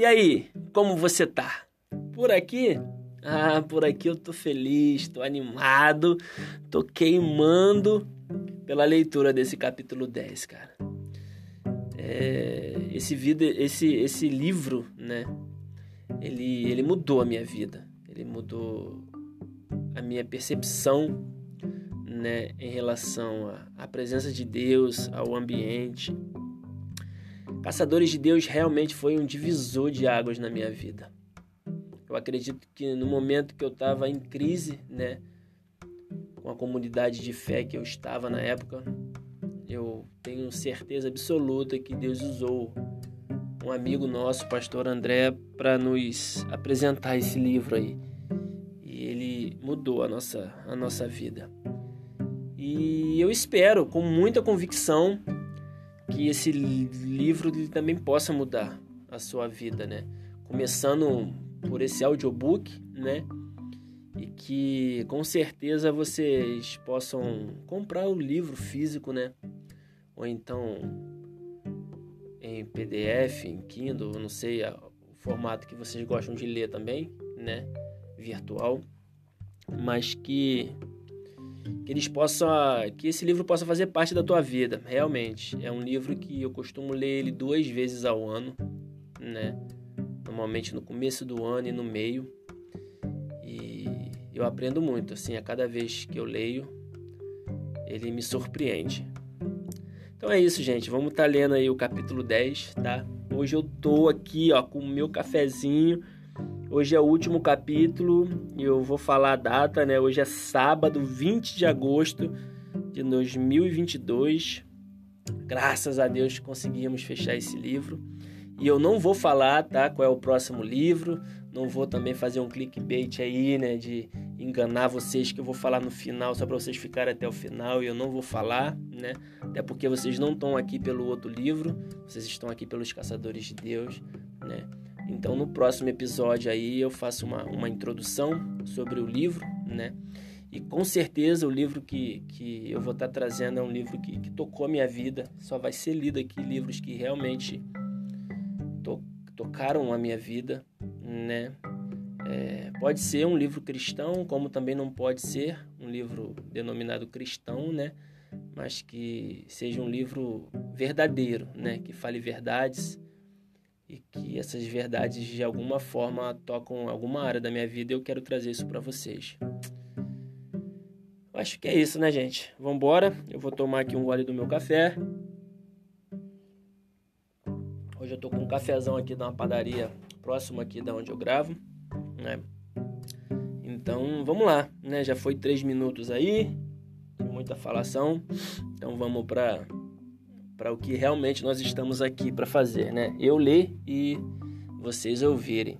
E aí, como você tá? Por aqui? Ah, por aqui eu tô feliz, tô animado, tô queimando pela leitura desse capítulo 10, cara. É, esse, vida, esse, esse livro, né? Ele, ele mudou a minha vida. Ele mudou a minha percepção, né? Em relação à, à presença de Deus, ao ambiente. Caçadores de Deus realmente foi um divisor de águas na minha vida. Eu acredito que no momento que eu estava em crise, né? Com a comunidade de fé que eu estava na época, eu tenho certeza absoluta que Deus usou um amigo nosso, pastor André, para nos apresentar esse livro aí. E ele mudou a nossa, a nossa vida. E eu espero, com muita convicção, que esse livro também possa mudar a sua vida, né? Começando por esse audiobook, né? E que com certeza vocês possam comprar o livro físico, né? ou então em PDF, em Kindle, não sei o formato que vocês gostam de ler também, né? Virtual, mas que que eles possam, que esse livro possa fazer parte da tua vida, realmente. É um livro que eu costumo ler ele duas vezes ao ano, né? Normalmente no começo do ano e no meio. E eu aprendo muito, assim, a cada vez que eu leio, ele me surpreende. Então é isso, gente. Vamos estar tá lendo aí o capítulo 10, tá? Hoje eu tô aqui, ó, com o meu cafezinho. Hoje é o último capítulo e eu vou falar a data, né? Hoje é sábado, 20 de agosto de 2022. Graças a Deus conseguimos fechar esse livro. E eu não vou falar, tá, qual é o próximo livro, não vou também fazer um clickbait aí, né, de enganar vocês que eu vou falar no final só para vocês ficarem até o final e eu não vou falar, né? Até porque vocês não estão aqui pelo outro livro, vocês estão aqui pelos Caçadores de Deus, né? Então no próximo episódio aí eu faço uma, uma introdução sobre o livro, né? E com certeza o livro que, que eu vou estar tá trazendo é um livro que, que tocou a minha vida. Só vai ser lido aqui livros que realmente to, tocaram a minha vida, né? É, pode ser um livro cristão, como também não pode ser um livro denominado cristão, né? Mas que seja um livro verdadeiro, né? Que fale verdades e que essas verdades de alguma forma tocam alguma área da minha vida. E eu quero trazer isso para vocês. Acho que é isso, né, gente? Vamos embora. Eu vou tomar aqui um gole do meu café. Hoje eu tô com um cafezão aqui da uma padaria próximo aqui da onde eu gravo, né? Então vamos lá, né? Já foi três minutos aí, muita falação. Então vamos para para o que realmente nós estamos aqui para fazer, né? Eu ler e vocês ouvirem.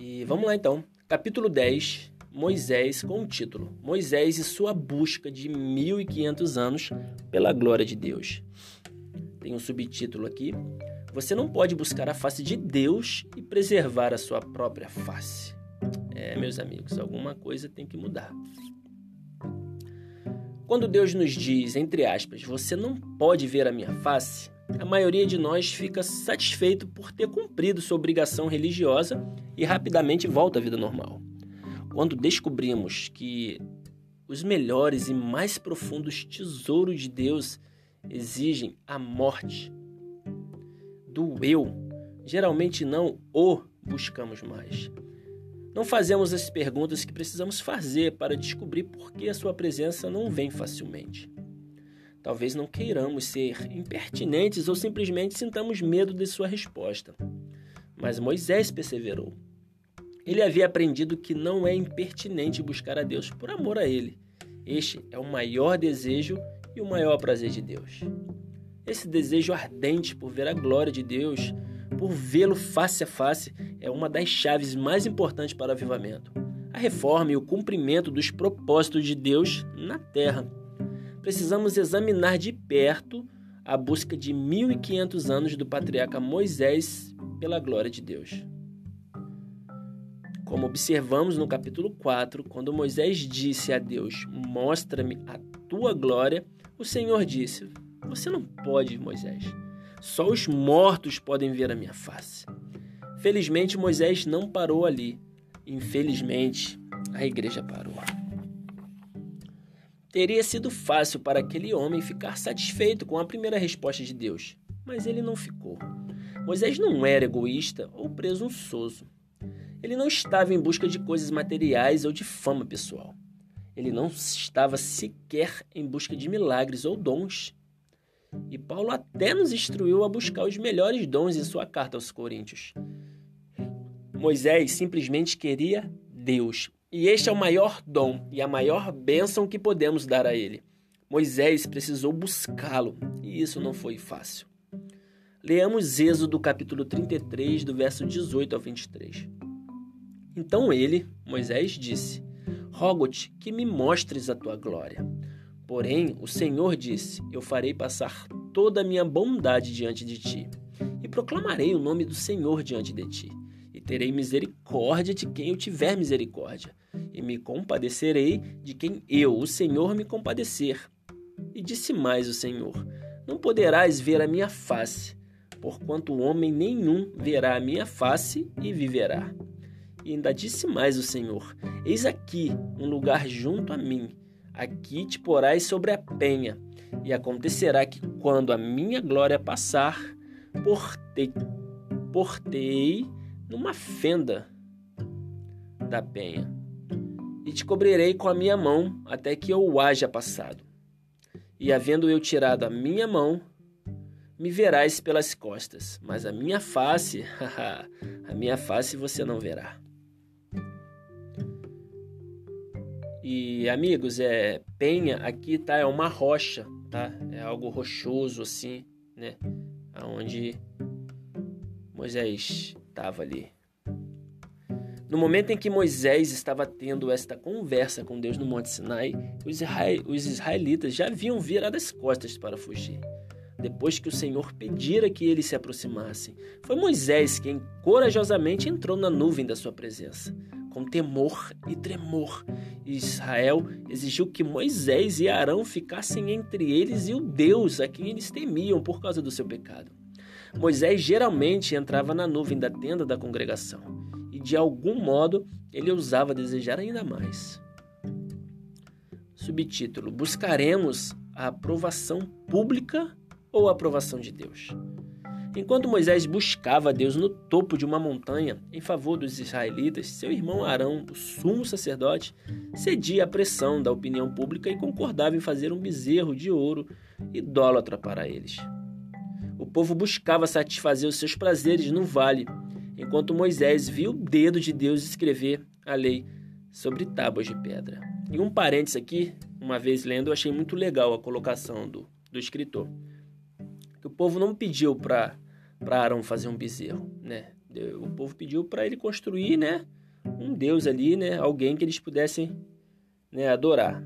E vamos lá então. Capítulo 10, Moisés com o título Moisés e sua busca de 1500 anos pela glória de Deus tem um subtítulo aqui. Você não pode buscar a face de Deus e preservar a sua própria face. É, meus amigos, alguma coisa tem que mudar. Quando Deus nos diz, entre aspas, você não pode ver a minha face, a maioria de nós fica satisfeito por ter cumprido sua obrigação religiosa e rapidamente volta à vida normal. Quando descobrimos que os melhores e mais profundos tesouros de Deus exigem a morte do eu, geralmente não o buscamos mais. Não fazemos as perguntas que precisamos fazer para descobrir por que a sua presença não vem facilmente. Talvez não queiramos ser impertinentes ou simplesmente sintamos medo de sua resposta. Mas Moisés perseverou. Ele havia aprendido que não é impertinente buscar a Deus por amor a Ele. Este é o maior desejo e o maior prazer de Deus. Esse desejo ardente por ver a glória de Deus, por vê-lo face a face, é uma das chaves mais importantes para o avivamento. A reforma e o cumprimento dos propósitos de Deus na terra. Precisamos examinar de perto a busca de 1500 anos do patriarca Moisés pela glória de Deus. Como observamos no capítulo 4, quando Moisés disse a Deus: Mostra-me a tua glória, o Senhor disse: Você não pode, Moisés. Só os mortos podem ver a minha face. Felizmente, Moisés não parou ali. Infelizmente, a igreja parou. Teria sido fácil para aquele homem ficar satisfeito com a primeira resposta de Deus, mas ele não ficou. Moisés não era egoísta ou presunçoso. Ele não estava em busca de coisas materiais ou de fama pessoal. Ele não estava sequer em busca de milagres ou dons. E Paulo até nos instruiu a buscar os melhores dons em sua carta aos Coríntios. Moisés simplesmente queria Deus e este é o maior dom e a maior bênção que podemos dar a ele. Moisés precisou buscá-lo e isso não foi fácil. Leamos Êxodo capítulo 33, do verso 18 ao 23. Então ele, Moisés, disse: Rogo-te que me mostres a tua glória. Porém, o Senhor disse: Eu farei passar toda a minha bondade diante de ti, e proclamarei o nome do Senhor diante de ti, e terei misericórdia de quem eu tiver misericórdia, e me compadecerei de quem eu, o Senhor, me compadecer. E disse mais o Senhor: Não poderás ver a minha face, porquanto homem nenhum verá a minha face e viverá. E ainda disse mais o Senhor: Eis aqui um lugar junto a mim, aqui te porás sobre a penha, e acontecerá que quando a minha glória passar, portei, portei numa fenda da penha e te cobrirei com a minha mão até que eu o haja passado. E havendo eu tirado a minha mão, me verás pelas costas, mas a minha face, a minha face você não verá. E amigos, é penha aqui tá é uma rocha, tá? É algo rochoso assim, né? Aonde Moisés estava ali. No momento em que Moisés estava tendo esta conversa com Deus no Monte Sinai, os, israelitas já haviam virado as costas para fugir. Depois que o Senhor pedira que eles se aproximassem, foi Moisés quem corajosamente entrou na nuvem da sua presença. Com temor e tremor, Israel exigiu que Moisés e Arão ficassem entre eles e o Deus a quem eles temiam por causa do seu pecado. Moisés geralmente entrava na nuvem da tenda da congregação de algum modo ele ousava desejar ainda mais. Subtítulo: Buscaremos a aprovação pública ou a aprovação de Deus? Enquanto Moisés buscava Deus no topo de uma montanha em favor dos israelitas, seu irmão Arão, o sumo sacerdote, cedia à pressão da opinião pública e concordava em fazer um bezerro de ouro idólatra para eles. O povo buscava satisfazer os seus prazeres no vale enquanto Moisés viu o dedo de Deus escrever a lei sobre tábuas de pedra. E um parênteses aqui, uma vez lendo, eu achei muito legal a colocação do, do escritor. Que o povo não pediu para Arão fazer um bezerro, né? O povo pediu para ele construir, né, um deus ali, né, alguém que eles pudessem, né, adorar.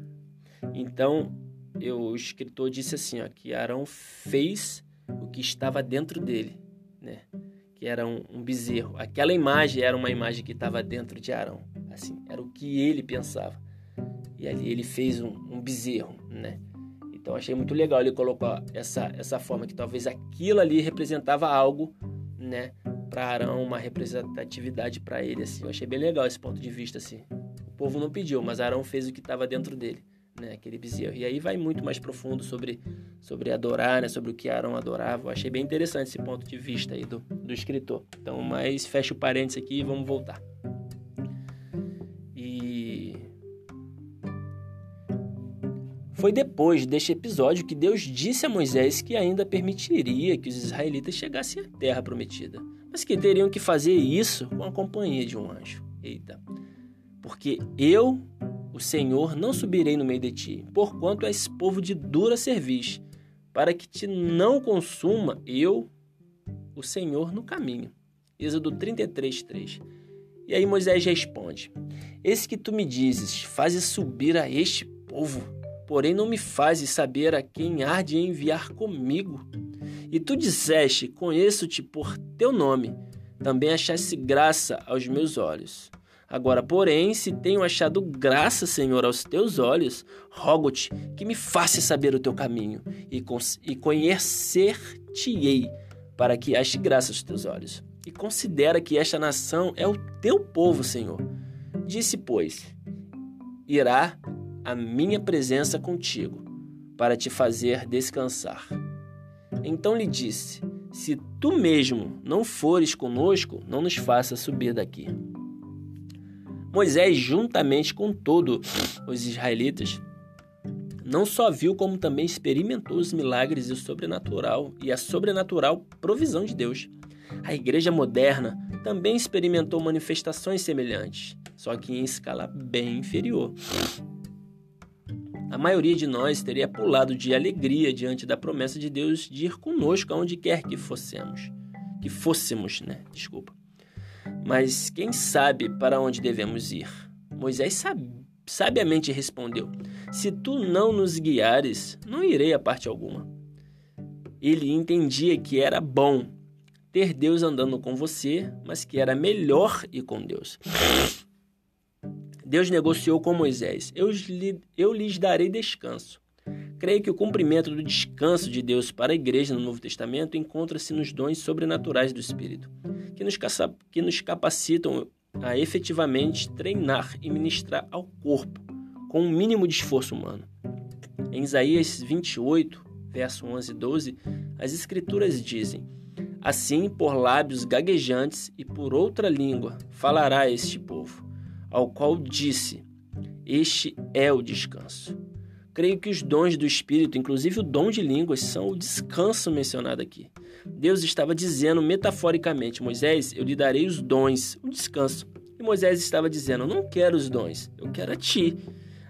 Então, eu, o escritor disse assim, ó, que Arão fez o que estava dentro dele, né? que era um, um bezerro. Aquela imagem era uma imagem que estava dentro de Arão. Assim, era o que ele pensava. E ali ele fez um, um bezerro, né? Então achei muito legal ele colocar essa, essa forma que talvez aquilo ali representava algo, né? Para Arão, uma representatividade para ele, assim. Eu achei bem legal esse ponto de vista, assim. O povo não pediu, mas Arão fez o que estava dentro dele né, aquele bezerro. E aí vai muito mais profundo sobre, sobre adorar, né, sobre o que Arão adorava. Eu achei bem interessante esse ponto de vista aí do, do escritor. Então, mas fecha o parênteses aqui e vamos voltar. Foi depois deste episódio que Deus disse a Moisés que ainda permitiria que os israelitas chegassem à terra prometida, mas que teriam que fazer isso com a companhia de um anjo. Eita. Porque eu o Senhor não subirei no meio de ti, porquanto és povo de dura cerviz, para que te não consuma eu, o Senhor, no caminho. Êxodo 33, 3. E aí Moisés responde: Esse que tu me dizes, fazes subir a este povo, porém não me fazes saber a quem há de enviar comigo. E tu disseste: Conheço-te por teu nome, também achaste graça aos meus olhos. Agora, porém, se tenho achado graça, Senhor, aos teus olhos, rogo-te que me faça saber o teu caminho e, e conhecer-te-ei para que ache graça aos teus olhos. E considera que esta nação é o teu povo, Senhor. Disse, pois: Irá a minha presença contigo, para te fazer descansar. Então lhe disse: Se tu mesmo não fores conosco, não nos faça subir daqui. Moisés, juntamente com todos os israelitas, não só viu, como também experimentou os milagres e o sobrenatural e a sobrenatural provisão de Deus. A igreja moderna também experimentou manifestações semelhantes, só que em escala bem inferior. A maioria de nós teria pulado de alegria diante da promessa de Deus de ir conosco aonde quer que fossemos. Que fôssemos, né? Desculpa. Mas quem sabe para onde devemos ir? Moisés sabia sabiamente respondeu: Se tu não nos guiares, não irei a parte alguma. Ele entendia que era bom ter Deus andando com você, mas que era melhor ir com Deus. Deus negociou com Moisés: Eu, eu lhes darei descanso. Creio que o cumprimento do descanso de Deus para a igreja no Novo Testamento encontra-se nos dons sobrenaturais do Espírito, que nos, que nos capacitam a efetivamente treinar e ministrar ao corpo com um mínimo de esforço humano. Em Isaías 28, verso 11 e 12, as Escrituras dizem: Assim, por lábios gaguejantes e por outra língua, falará este povo, ao qual disse: Este é o descanso. Creio que os dons do Espírito, inclusive o dom de línguas, são o descanso mencionado aqui. Deus estava dizendo metaforicamente: Moisés, eu lhe darei os dons, o descanso. E Moisés estava dizendo: Eu não quero os dons, eu quero a ti.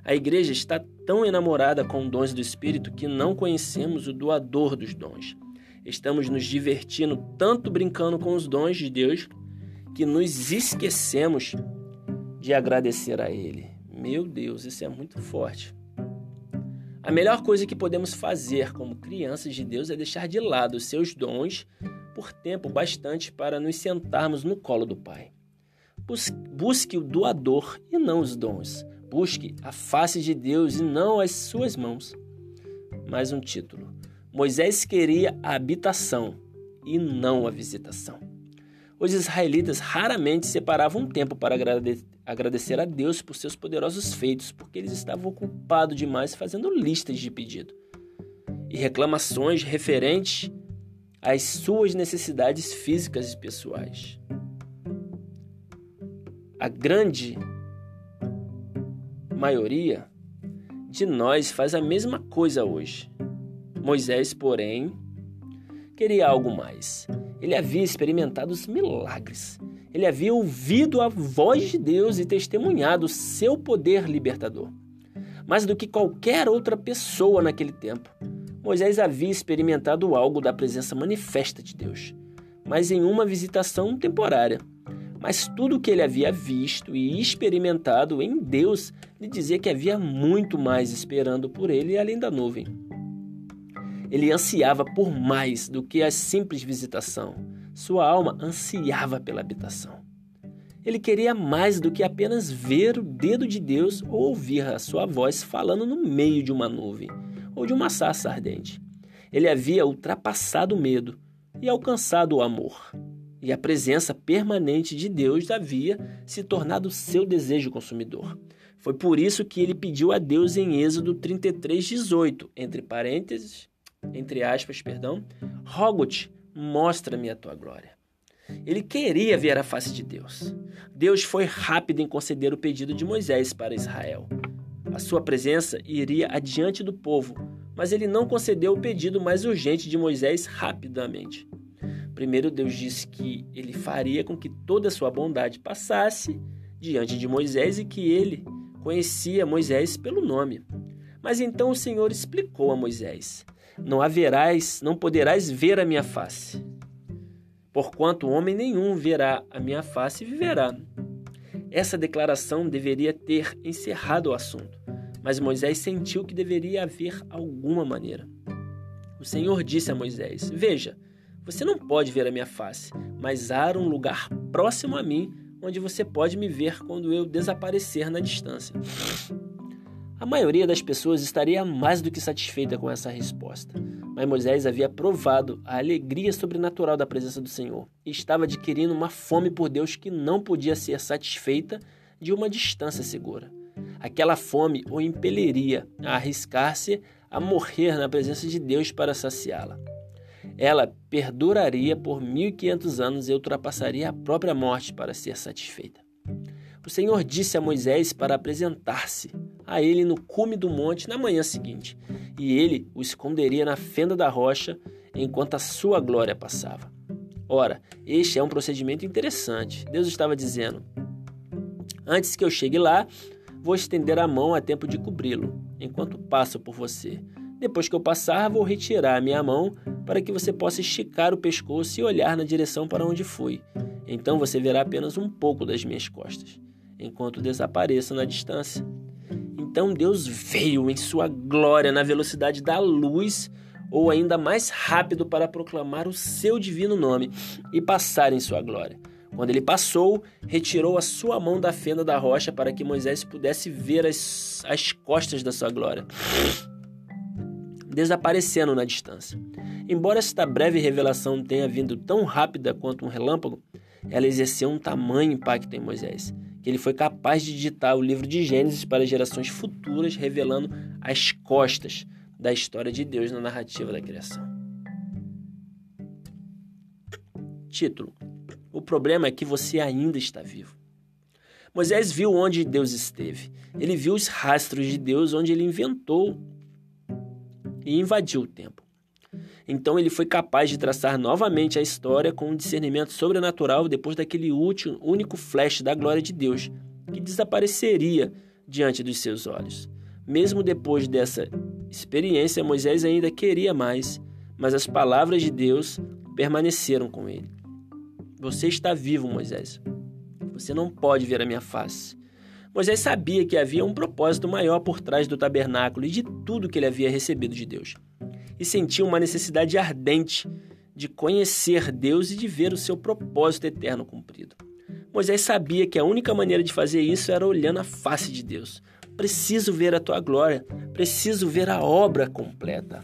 A igreja está tão enamorada com dons do Espírito que não conhecemos o doador dos dons. Estamos nos divertindo tanto brincando com os dons de Deus que nos esquecemos de agradecer a Ele. Meu Deus, isso é muito forte. A melhor coisa que podemos fazer como crianças de Deus é deixar de lado os seus dons por tempo bastante para nos sentarmos no colo do Pai. Busque o doador e não os dons. Busque a face de Deus e não as suas mãos. Mais um título. Moisés queria a habitação e não a visitação. Os israelitas raramente separavam um tempo para agradecer a Deus por seus poderosos feitos, porque eles estavam ocupados demais fazendo listas de pedido e reclamações referentes às suas necessidades físicas e pessoais. A grande maioria de nós faz a mesma coisa hoje. Moisés, porém, queria algo mais. Ele havia experimentado os milagres. Ele havia ouvido a voz de Deus e testemunhado seu poder libertador. Mais do que qualquer outra pessoa naquele tempo, Moisés havia experimentado algo da presença manifesta de Deus, mas em uma visitação temporária. Mas tudo o que ele havia visto e experimentado em Deus lhe dizia que havia muito mais esperando por ele além da nuvem. Ele ansiava por mais do que a simples visitação. Sua alma ansiava pela habitação. Ele queria mais do que apenas ver o dedo de Deus ou ouvir a sua voz falando no meio de uma nuvem ou de uma sarça ardente. Ele havia ultrapassado o medo e alcançado o amor. E a presença permanente de Deus havia se tornado seu desejo consumidor. Foi por isso que ele pediu a Deus em Êxodo 33:18, entre parênteses, entre aspas, perdão, rogo-te, mostra-me a tua glória. Ele queria ver a face de Deus. Deus foi rápido em conceder o pedido de Moisés para Israel. A sua presença iria adiante do povo, mas ele não concedeu o pedido mais urgente de Moisés rapidamente. Primeiro, Deus disse que ele faria com que toda a sua bondade passasse diante de Moisés e que ele conhecia Moisés pelo nome. Mas então o Senhor explicou a Moisés: não haverás, não poderás ver a minha face. Porquanto homem nenhum verá a minha face e viverá. Essa declaração deveria ter encerrado o assunto, mas Moisés sentiu que deveria haver alguma maneira. O Senhor disse a Moisés: Veja, você não pode ver a minha face, mas há um lugar próximo a mim onde você pode me ver quando eu desaparecer na distância. A maioria das pessoas estaria mais do que satisfeita com essa resposta. Mas Moisés havia provado a alegria sobrenatural da presença do Senhor e estava adquirindo uma fome por Deus que não podia ser satisfeita de uma distância segura. Aquela fome o impeliria a arriscar-se a morrer na presença de Deus para saciá-la. Ela perduraria por 1500 anos e ultrapassaria a própria morte para ser satisfeita. O Senhor disse a Moisés para apresentar-se a ele no cume do monte na manhã seguinte, e ele o esconderia na fenda da rocha enquanto a sua glória passava. Ora, este é um procedimento interessante. Deus estava dizendo: Antes que eu chegue lá, vou estender a mão a tempo de cobri-lo, enquanto passo por você. Depois que eu passar, vou retirar a minha mão para que você possa esticar o pescoço e olhar na direção para onde fui. Então você verá apenas um pouco das minhas costas, enquanto desapareço na distância. Então Deus veio em sua glória na velocidade da luz, ou ainda mais rápido para proclamar o seu divino nome e passar em sua glória. Quando ele passou, retirou a sua mão da fenda da rocha para que Moisés pudesse ver as, as costas da sua glória, desaparecendo na distância. Embora esta breve revelação tenha vindo tão rápida quanto um relâmpago, ela exerceu um tamanho impacto em Moisés ele foi capaz de ditar o livro de Gênesis para gerações futuras, revelando as costas da história de Deus na narrativa da criação. Título: O problema é que você ainda está vivo. Moisés viu onde Deus esteve. Ele viu os rastros de Deus onde ele inventou e invadiu o tempo. Então ele foi capaz de traçar novamente a história com um discernimento sobrenatural depois daquele último, único flash da glória de Deus, que desapareceria diante dos seus olhos. Mesmo depois dessa experiência, Moisés ainda queria mais, mas as palavras de Deus permaneceram com ele. Você está vivo, Moisés. Você não pode ver a minha face. Moisés sabia que havia um propósito maior por trás do tabernáculo e de tudo que ele havia recebido de Deus e sentia uma necessidade ardente de conhecer Deus e de ver o seu propósito eterno cumprido. Moisés sabia que a única maneira de fazer isso era olhando a face de Deus. Preciso ver a tua glória, preciso ver a obra completa.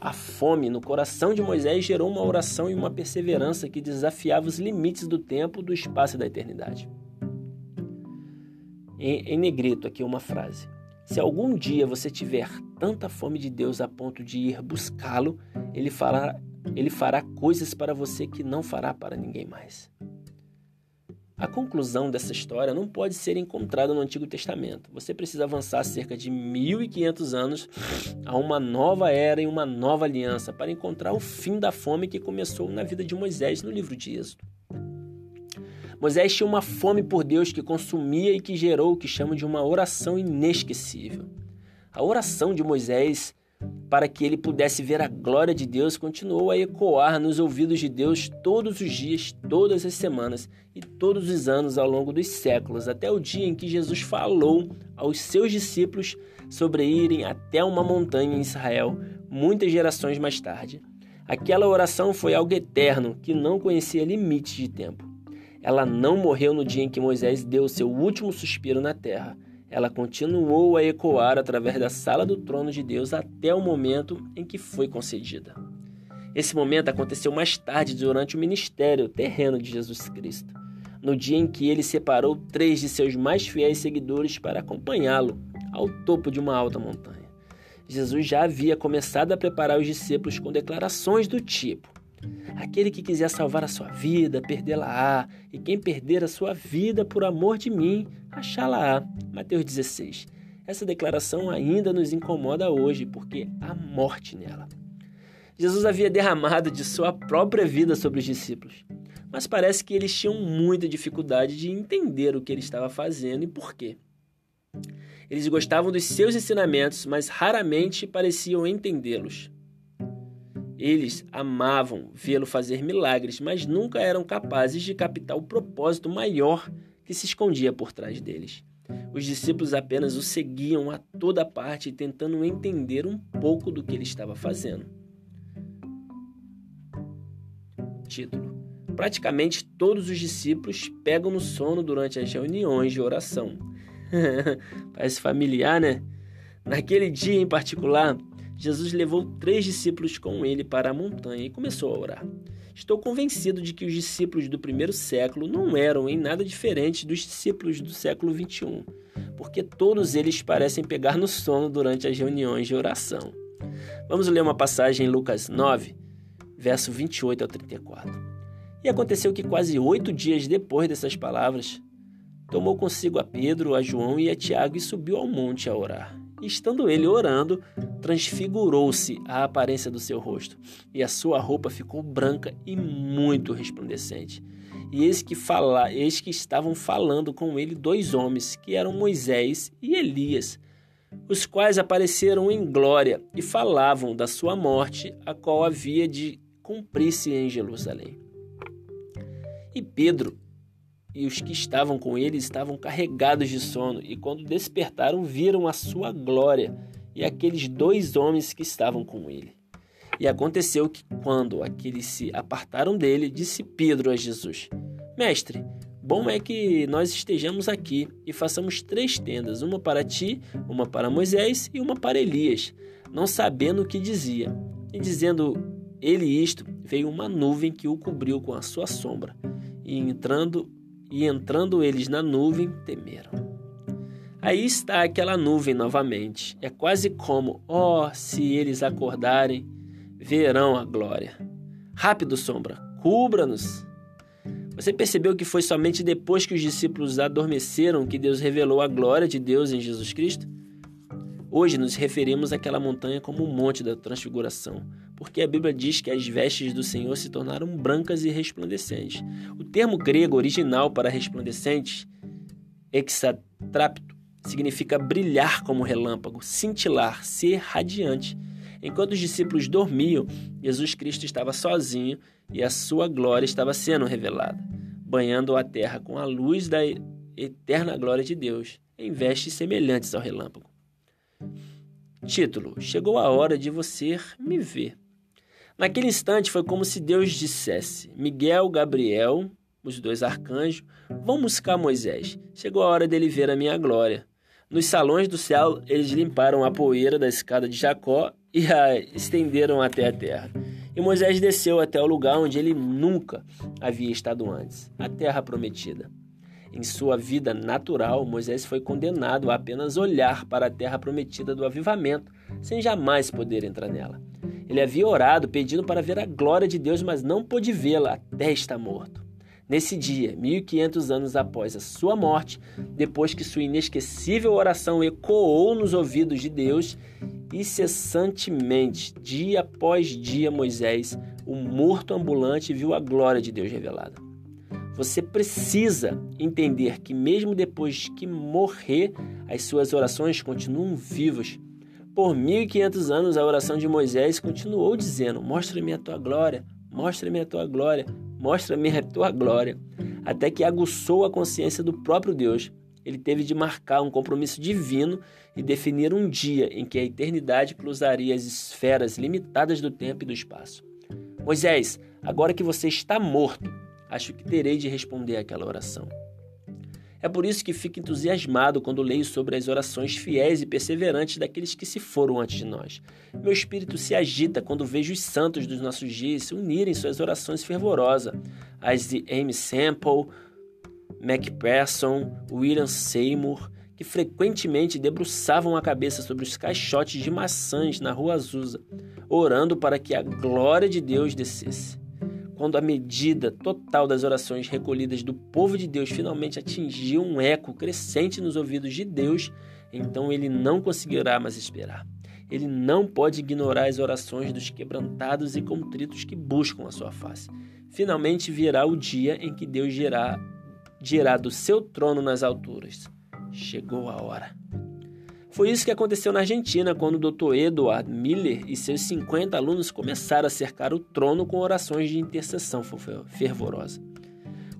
A fome no coração de Moisés gerou uma oração e uma perseverança que desafiava os limites do tempo, do espaço e da eternidade. Em, em negrito aqui uma frase. Se algum dia você tiver tanta fome de Deus a ponto de ir buscá-lo, ele fará, ele fará coisas para você que não fará para ninguém mais. A conclusão dessa história não pode ser encontrada no Antigo Testamento. Você precisa avançar cerca de 1500 anos a uma nova era e uma nova aliança para encontrar o fim da fome que começou na vida de Moisés no livro de Êxodo. Moisés tinha uma fome por Deus que consumia e que gerou o que chama de uma oração inesquecível. A oração de Moisés para que ele pudesse ver a glória de Deus continuou a ecoar nos ouvidos de Deus todos os dias, todas as semanas e todos os anos ao longo dos séculos, até o dia em que Jesus falou aos seus discípulos sobre irem até uma montanha em Israel, muitas gerações mais tarde. Aquela oração foi algo eterno que não conhecia limites de tempo. Ela não morreu no dia em que Moisés deu seu último suspiro na terra. Ela continuou a ecoar através da sala do trono de Deus até o momento em que foi concedida. Esse momento aconteceu mais tarde durante o ministério terreno de Jesus Cristo, no dia em que ele separou três de seus mais fiéis seguidores para acompanhá-lo ao topo de uma alta montanha. Jesus já havia começado a preparar os discípulos com declarações do tipo: Aquele que quiser salvar a sua vida, perdê-la-á, e quem perder a sua vida por amor de mim, achá-la-á. Mateus 16. Essa declaração ainda nos incomoda hoje, porque há morte nela. Jesus havia derramado de sua própria vida sobre os discípulos, mas parece que eles tinham muita dificuldade de entender o que ele estava fazendo e por quê. Eles gostavam dos seus ensinamentos, mas raramente pareciam entendê-los. Eles amavam vê-lo fazer milagres, mas nunca eram capazes de captar o propósito maior que se escondia por trás deles. Os discípulos apenas o seguiam a toda parte, tentando entender um pouco do que ele estava fazendo. Título: Praticamente todos os discípulos pegam no sono durante as reuniões de oração. Parece familiar, né? Naquele dia em particular, Jesus levou três discípulos com ele para a montanha e começou a orar. Estou convencido de que os discípulos do primeiro século não eram em nada diferentes dos discípulos do século XXI, porque todos eles parecem pegar no sono durante as reuniões de oração. Vamos ler uma passagem em Lucas 9, verso 28 ao 34. E aconteceu que quase oito dias depois dessas palavras, tomou consigo a Pedro, a João e a Tiago e subiu ao monte a orar. Estando ele orando, transfigurou-se a aparência do seu rosto, e a sua roupa ficou branca e muito resplandecente. E eis que, fala, eis que estavam falando com ele dois homens, que eram Moisés e Elias, os quais apareceram em glória e falavam da sua morte, a qual havia de cumprir-se em Jerusalém. E Pedro e os que estavam com ele estavam carregados de sono, e quando despertaram, viram a sua glória e aqueles dois homens que estavam com ele. E aconteceu que, quando aqueles se apartaram dele, disse Pedro a Jesus: Mestre, bom é que nós estejamos aqui e façamos três tendas, uma para ti, uma para Moisés e uma para Elias, não sabendo o que dizia. E dizendo ele isto, veio uma nuvem que o cobriu com a sua sombra e entrando e entrando eles na nuvem, temeram. Aí está aquela nuvem novamente. É quase como, ó, oh, se eles acordarem, verão a glória. Rápido, sombra, cubra-nos. Você percebeu que foi somente depois que os discípulos adormeceram que Deus revelou a glória de Deus em Jesus Cristo? Hoje nos referimos àquela montanha como o Monte da Transfiguração, porque a Bíblia diz que as vestes do Senhor se tornaram brancas e resplandecentes. O termo grego original para resplandecentes, exatrapto, significa brilhar como relâmpago, cintilar, ser radiante. Enquanto os discípulos dormiam, Jesus Cristo estava sozinho e a sua glória estava sendo revelada, banhando a terra com a luz da eterna glória de Deus, em vestes semelhantes ao relâmpago. Título: Chegou a hora de você me ver. Naquele instante foi como se Deus dissesse: Miguel, Gabriel, os dois arcanjos, vão buscar Moisés. Chegou a hora dele ver a minha glória. Nos salões do céu, eles limparam a poeira da escada de Jacó e a estenderam até a terra. E Moisés desceu até o lugar onde ele nunca havia estado antes a terra prometida. Em sua vida natural, Moisés foi condenado a apenas olhar para a terra prometida do avivamento, sem jamais poder entrar nela. Ele havia orado pedindo para ver a glória de Deus, mas não pôde vê-la até estar morto. Nesse dia, 1500 anos após a sua morte, depois que sua inesquecível oração ecoou nos ouvidos de Deus, incessantemente, dia após dia, Moisés, o morto ambulante, viu a glória de Deus revelada. Você precisa entender que, mesmo depois que morrer, as suas orações continuam vivas por 1500 anos, a oração de Moisés continuou dizendo: Mostra-me a tua glória, mostra-me a tua glória, mostra-me a tua glória. Até que aguçou a consciência do próprio Deus. Ele teve de marcar um compromisso divino e definir um dia em que a eternidade cruzaria as esferas limitadas do tempo e do espaço. Moisés, agora que você está morto, acho que terei de responder àquela oração. É por isso que fico entusiasmado quando leio sobre as orações fiéis e perseverantes daqueles que se foram antes de nós. Meu espírito se agita quando vejo os santos dos nossos dias se unirem suas orações fervorosas, as de Amy Sample, MacPherson, William Seymour, que frequentemente debruçavam a cabeça sobre os caixotes de maçãs na rua Azusa, orando para que a glória de Deus descesse. Quando a medida total das orações recolhidas do povo de Deus finalmente atingiu um eco crescente nos ouvidos de Deus, então ele não conseguirá mais esperar. Ele não pode ignorar as orações dos quebrantados e contritos que buscam a sua face. Finalmente virá o dia em que Deus dirá, dirá do seu trono nas alturas: Chegou a hora. Foi isso que aconteceu na Argentina, quando o Dr. Edward Miller e seus 50 alunos começaram a cercar o trono com orações de intercessão fervorosa.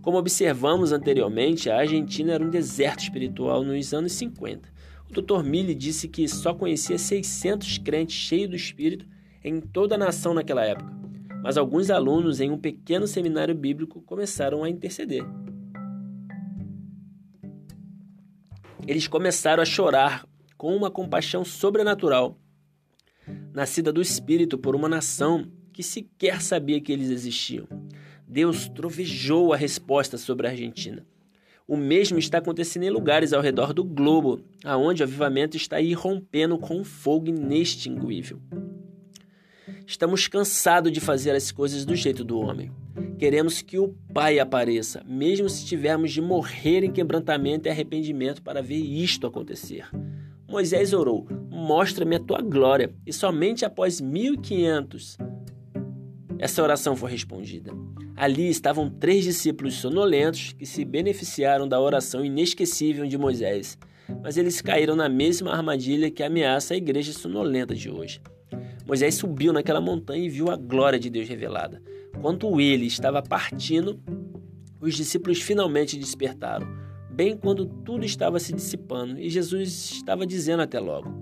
Como observamos anteriormente, a Argentina era um deserto espiritual nos anos 50. O Dr. Miller disse que só conhecia 600 crentes cheios do Espírito em toda a nação naquela época, mas alguns alunos em um pequeno seminário bíblico começaram a interceder. Eles começaram a chorar com uma compaixão sobrenatural, nascida do Espírito por uma nação que sequer sabia que eles existiam. Deus trovejou a resposta sobre a Argentina. O mesmo está acontecendo em lugares ao redor do globo, aonde o avivamento está irrompendo com um fogo inextinguível. Estamos cansados de fazer as coisas do jeito do homem. Queremos que o Pai apareça, mesmo se tivermos de morrer em quebrantamento e arrependimento para ver isto acontecer. Moisés orou: Mostra-me a tua glória, e somente após 1500 essa oração foi respondida. Ali estavam três discípulos sonolentos que se beneficiaram da oração inesquecível de Moisés, mas eles caíram na mesma armadilha que ameaça a igreja sonolenta de hoje. Moisés subiu naquela montanha e viu a glória de Deus revelada. Quando ele estava partindo, os discípulos finalmente despertaram, bem quando tudo estava se dissipando e Jesus estava dizendo até logo.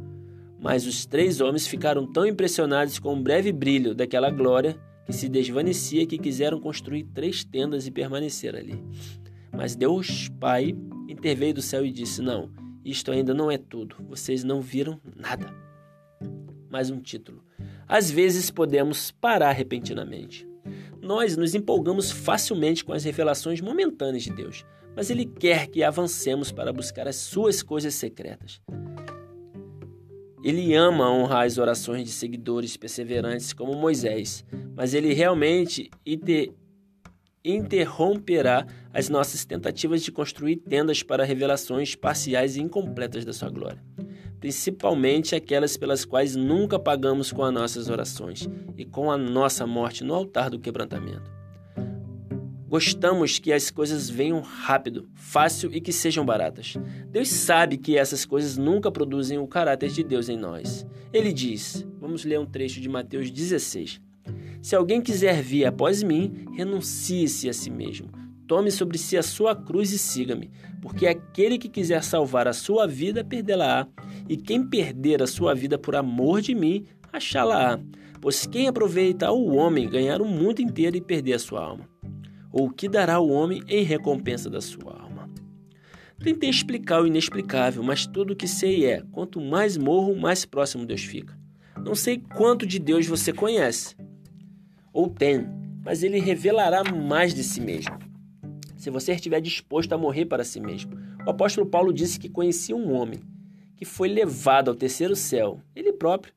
Mas os três homens ficaram tão impressionados com o breve brilho daquela glória que se desvanecia que quiseram construir três tendas e permanecer ali. Mas Deus Pai interveio do céu e disse: Não, isto ainda não é tudo. Vocês não viram nada. Mais um título. Às vezes podemos parar repentinamente. Nós nos empolgamos facilmente com as revelações momentâneas de Deus, mas Ele quer que avancemos para buscar as suas coisas secretas. Ele ama honrar as orações de seguidores perseverantes como Moisés, mas ele realmente inter interromperá as nossas tentativas de construir tendas para revelações parciais e incompletas da sua glória, principalmente aquelas pelas quais nunca pagamos com as nossas orações e com a nossa morte no altar do quebrantamento. Gostamos que as coisas venham rápido, fácil e que sejam baratas. Deus sabe que essas coisas nunca produzem o caráter de Deus em nós. Ele diz: vamos ler um trecho de Mateus 16. Se alguém quiser vir após mim, renuncie-se a si mesmo. Tome sobre si a sua cruz e siga-me, porque aquele que quiser salvar a sua vida, perdê-la-á, e quem perder a sua vida por amor de mim, achá-la-á. Pois quem aproveita ao homem ganhar o mundo inteiro e perder a sua alma? Ou o que dará o homem em recompensa da sua alma. Tentei explicar o inexplicável, mas tudo o que sei é: quanto mais morro, mais próximo Deus fica. Não sei quanto de Deus você conhece ou tem, mas ele revelará mais de si mesmo. Se você estiver disposto a morrer para si mesmo. O apóstolo Paulo disse que conhecia um homem que foi levado ao terceiro céu, ele próprio,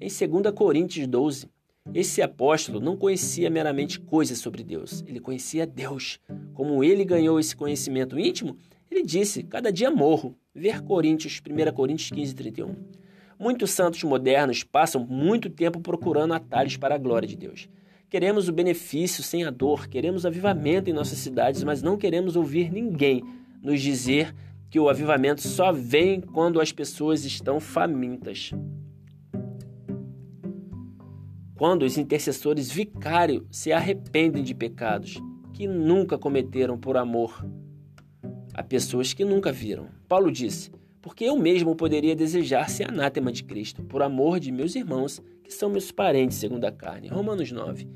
em 2 Coríntios 12. Esse apóstolo não conhecia meramente coisas sobre Deus, ele conhecia Deus. Como ele ganhou esse conhecimento íntimo, ele disse: Cada dia morro. Ver Coríntios, 1 Coríntios 15, 31. Muitos santos modernos passam muito tempo procurando atalhos para a glória de Deus. Queremos o benefício sem a dor, queremos avivamento em nossas cidades, mas não queremos ouvir ninguém nos dizer que o avivamento só vem quando as pessoas estão famintas quando os intercessores vicários se arrependem de pecados que nunca cometeram por amor a pessoas que nunca viram. Paulo disse: Porque eu mesmo poderia desejar ser anátema de Cristo, por amor de meus irmãos, que são meus parentes segundo a carne. Romanos 9.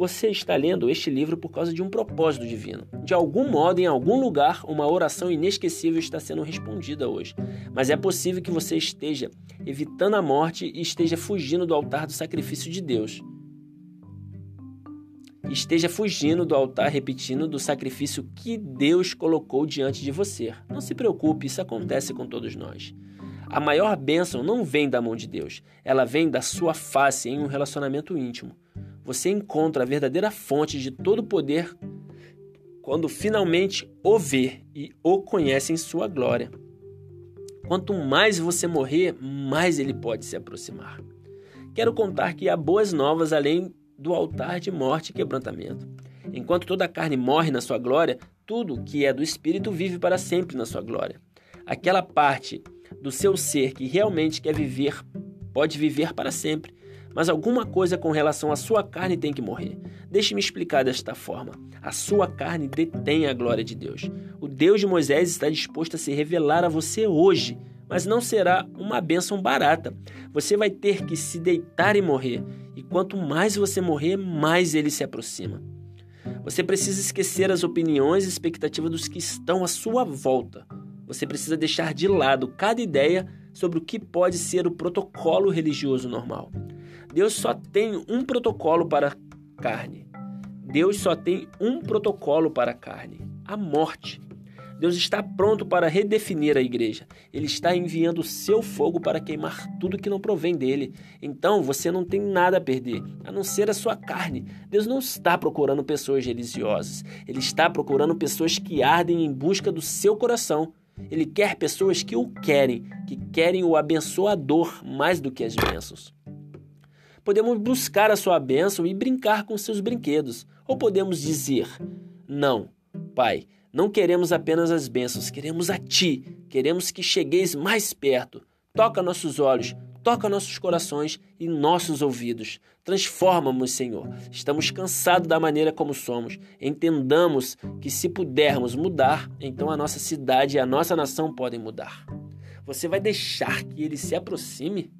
Você está lendo este livro por causa de um propósito divino. De algum modo, em algum lugar, uma oração inesquecível está sendo respondida hoje. Mas é possível que você esteja evitando a morte e esteja fugindo do altar do sacrifício de Deus. Esteja fugindo do altar, repetindo do sacrifício que Deus colocou diante de você. Não se preocupe, isso acontece com todos nós. A maior bênção não vem da mão de Deus, ela vem da sua face em um relacionamento íntimo você encontra a verdadeira fonte de todo o poder quando finalmente o vê e o conhece em sua glória. Quanto mais você morrer, mais ele pode se aproximar. Quero contar que há boas novas além do altar de morte e quebrantamento. Enquanto toda a carne morre na sua glória, tudo que é do espírito vive para sempre na sua glória. Aquela parte do seu ser que realmente quer viver pode viver para sempre, mas alguma coisa com relação à sua carne tem que morrer. Deixe-me explicar desta forma. A sua carne detém a glória de Deus. O Deus de Moisés está disposto a se revelar a você hoje, mas não será uma bênção barata. Você vai ter que se deitar e morrer. E quanto mais você morrer, mais ele se aproxima. Você precisa esquecer as opiniões e expectativas dos que estão à sua volta. Você precisa deixar de lado cada ideia sobre o que pode ser o protocolo religioso normal. Deus só tem um protocolo para a carne. Deus só tem um protocolo para a carne: a morte. Deus está pronto para redefinir a igreja. Ele está enviando o seu fogo para queimar tudo que não provém dele. Então você não tem nada a perder, a não ser a sua carne. Deus não está procurando pessoas religiosas. Ele está procurando pessoas que ardem em busca do seu coração. Ele quer pessoas que o querem, que querem o abençoador mais do que as bênçãos. Podemos buscar a sua bênção e brincar com seus brinquedos, ou podemos dizer: Não, Pai, não queremos apenas as bênçãos, queremos a Ti. Queremos que chegueis mais perto. Toca nossos olhos, toca nossos corações e nossos ouvidos. Transforma-nos, Senhor. Estamos cansados da maneira como somos. Entendamos que se pudermos mudar, então a nossa cidade e a nossa nação podem mudar. Você vai deixar que ele se aproxime?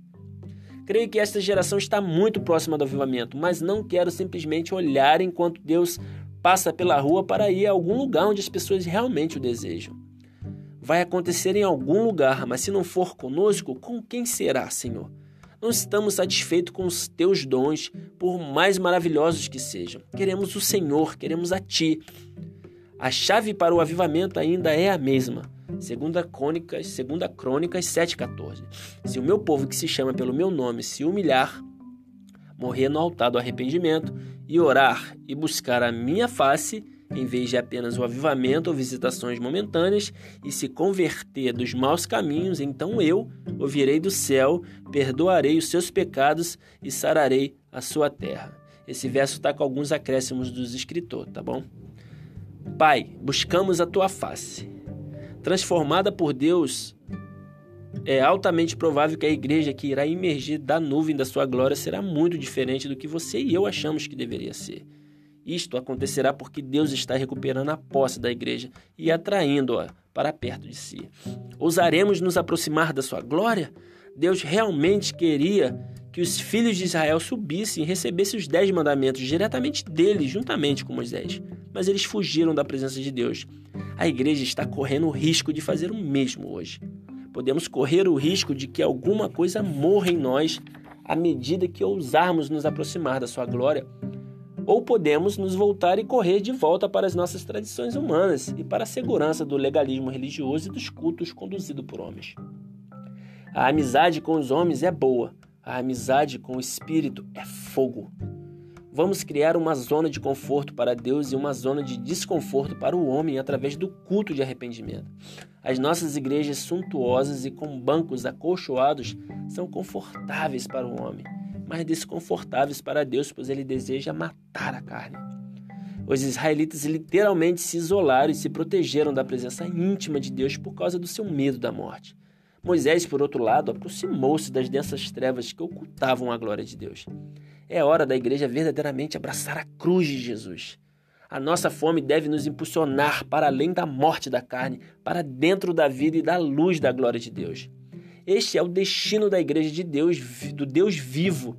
Creio que esta geração está muito próxima do avivamento, mas não quero simplesmente olhar enquanto Deus passa pela rua para ir a algum lugar onde as pessoas realmente o desejam. Vai acontecer em algum lugar, mas se não for conosco, com quem será, Senhor? Não estamos satisfeitos com os teus dons, por mais maravilhosos que sejam. Queremos o Senhor, queremos a Ti. A chave para o avivamento ainda é a mesma. Segunda Crônicas, segunda Crônicas 7:14. Se o meu povo que se chama pelo meu nome se humilhar, morrer no altar do arrependimento e orar e buscar a minha face, em vez de apenas o avivamento ou visitações momentâneas, e se converter dos maus caminhos, então eu ouvirei do céu, perdoarei os seus pecados e sararei a sua terra. Esse verso está com alguns acréscimos dos escritores, tá bom? Pai, buscamos a tua face. Transformada por Deus, é altamente provável que a igreja que irá emergir da nuvem da sua glória será muito diferente do que você e eu achamos que deveria ser. Isto acontecerá porque Deus está recuperando a posse da igreja e atraindo-a para perto de si. Ousaremos nos aproximar da sua glória? Deus realmente queria que os filhos de Israel subissem e recebessem os dez mandamentos diretamente dele, juntamente com Moisés. Mas eles fugiram da presença de Deus. A igreja está correndo o risco de fazer o mesmo hoje podemos correr o risco de que alguma coisa morra em nós à medida que ousarmos nos aproximar da sua glória, ou podemos nos voltar e correr de volta para as nossas tradições humanas e para a segurança do legalismo religioso e dos cultos conduzidos por homens. A amizade com os homens é boa, a amizade com o Espírito é fogo. Vamos criar uma zona de conforto para Deus e uma zona de desconforto para o homem através do culto de arrependimento. As nossas igrejas suntuosas e com bancos acolchoados são confortáveis para o homem, mas desconfortáveis para Deus, pois ele deseja matar a carne. Os israelitas literalmente se isolaram e se protegeram da presença íntima de Deus por causa do seu medo da morte. Moisés, por outro lado, aproximou-se das densas trevas que ocultavam a glória de Deus. É hora da igreja verdadeiramente abraçar a cruz de Jesus. A nossa fome deve nos impulsionar para além da morte da carne, para dentro da vida e da luz da glória de Deus. Este é o destino da igreja de Deus, do Deus vivo.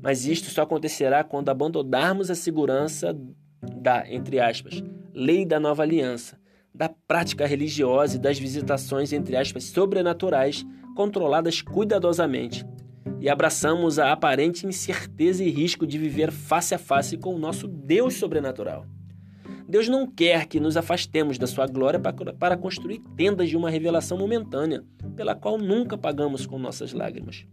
Mas isto só acontecerá quando abandonarmos a segurança da, entre aspas, lei da nova aliança, da prática religiosa e das visitações, entre aspas, sobrenaturais, controladas cuidadosamente e abraçamos a aparente incerteza e risco de viver face a face com o nosso Deus sobrenatural. Deus não quer que nos afastemos da sua glória para construir tendas de uma revelação momentânea, pela qual nunca pagamos com nossas lágrimas.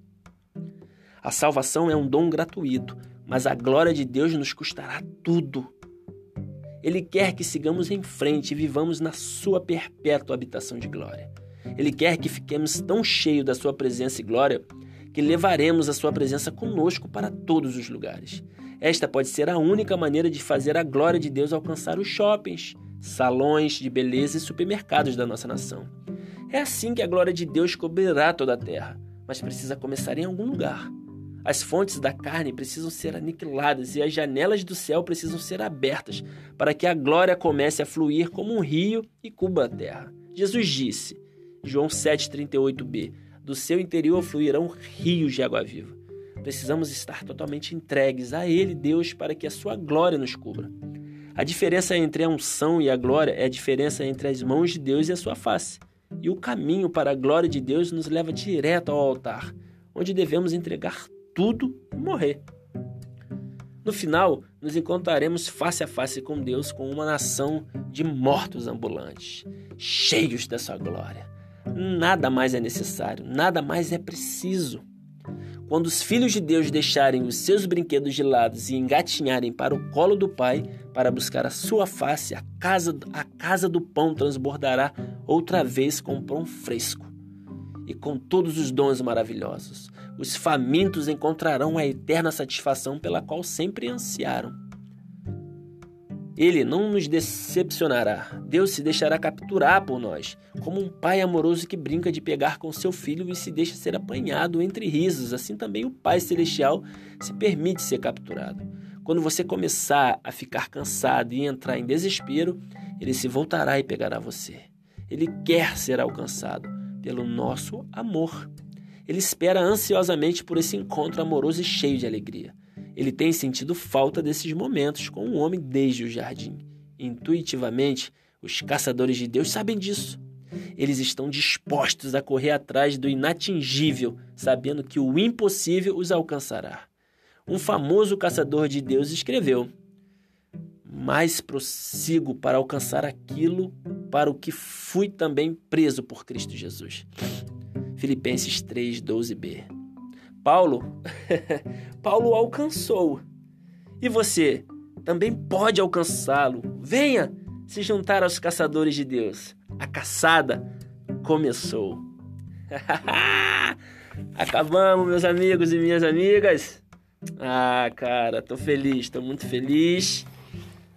A salvação é um dom gratuito, mas a glória de Deus nos custará tudo. Ele quer que sigamos em frente e vivamos na sua perpétua habitação de glória. Ele quer que fiquemos tão cheios da sua presença e glória que levaremos a sua presença conosco para todos os lugares. Esta pode ser a única maneira de fazer a glória de Deus alcançar os shoppings, salões de beleza e supermercados da nossa nação. É assim que a glória de Deus cobrirá toda a terra, mas precisa começar em algum lugar. As fontes da carne precisam ser aniquiladas e as janelas do céu precisam ser abertas para que a glória comece a fluir como um rio e cubra a terra. Jesus disse, João 7,38b: do seu interior fluirão rios de água viva. Precisamos estar totalmente entregues a Ele, Deus, para que a sua glória nos cubra. A diferença entre a unção e a glória é a diferença entre as mãos de Deus e a sua face. E o caminho para a glória de Deus nos leva direto ao altar, onde devemos entregar tudo e morrer. No final, nos encontraremos face a face com Deus, com uma nação de mortos ambulantes, cheios da sua glória. Nada mais é necessário, nada mais é preciso. Quando os filhos de Deus deixarem os seus brinquedos de lado e engatinharem para o colo do Pai para buscar a sua face, a casa, a casa do pão transbordará outra vez com pão fresco e com todos os dons maravilhosos. Os famintos encontrarão a eterna satisfação pela qual sempre ansiaram. Ele não nos decepcionará. Deus se deixará capturar por nós, como um pai amoroso que brinca de pegar com seu filho e se deixa ser apanhado entre risos. Assim também o Pai Celestial se permite ser capturado. Quando você começar a ficar cansado e entrar em desespero, ele se voltará e pegará você. Ele quer ser alcançado pelo nosso amor. Ele espera ansiosamente por esse encontro amoroso e cheio de alegria. Ele tem sentido falta desses momentos com o homem desde o jardim. Intuitivamente, os caçadores de Deus sabem disso. Eles estão dispostos a correr atrás do inatingível, sabendo que o impossível os alcançará. Um famoso caçador de Deus escreveu: Mas prossigo para alcançar aquilo para o que fui também preso por Cristo Jesus. Filipenses 3, 12b. Paulo, Paulo alcançou. E você também pode alcançá-lo. Venha se juntar aos caçadores de Deus. A caçada começou. Acabamos, meus amigos e minhas amigas. Ah, cara, tô feliz, tô muito feliz.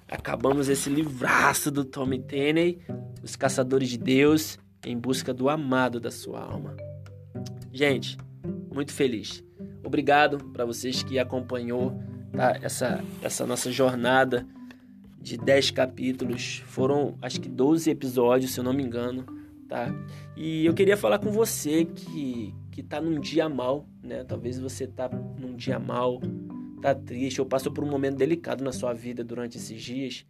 Acabamos esse livraço do Tommy Tenney, Os Caçadores de Deus, em busca do amado da sua alma. Gente, muito feliz. Obrigado para vocês que acompanhou tá? essa, essa nossa jornada de 10 capítulos. Foram acho que 12 episódios, se eu não me engano, tá? E eu queria falar com você que que tá num dia mal, né? Talvez você tá num dia mal, tá triste ou passou por um momento delicado na sua vida durante esses dias.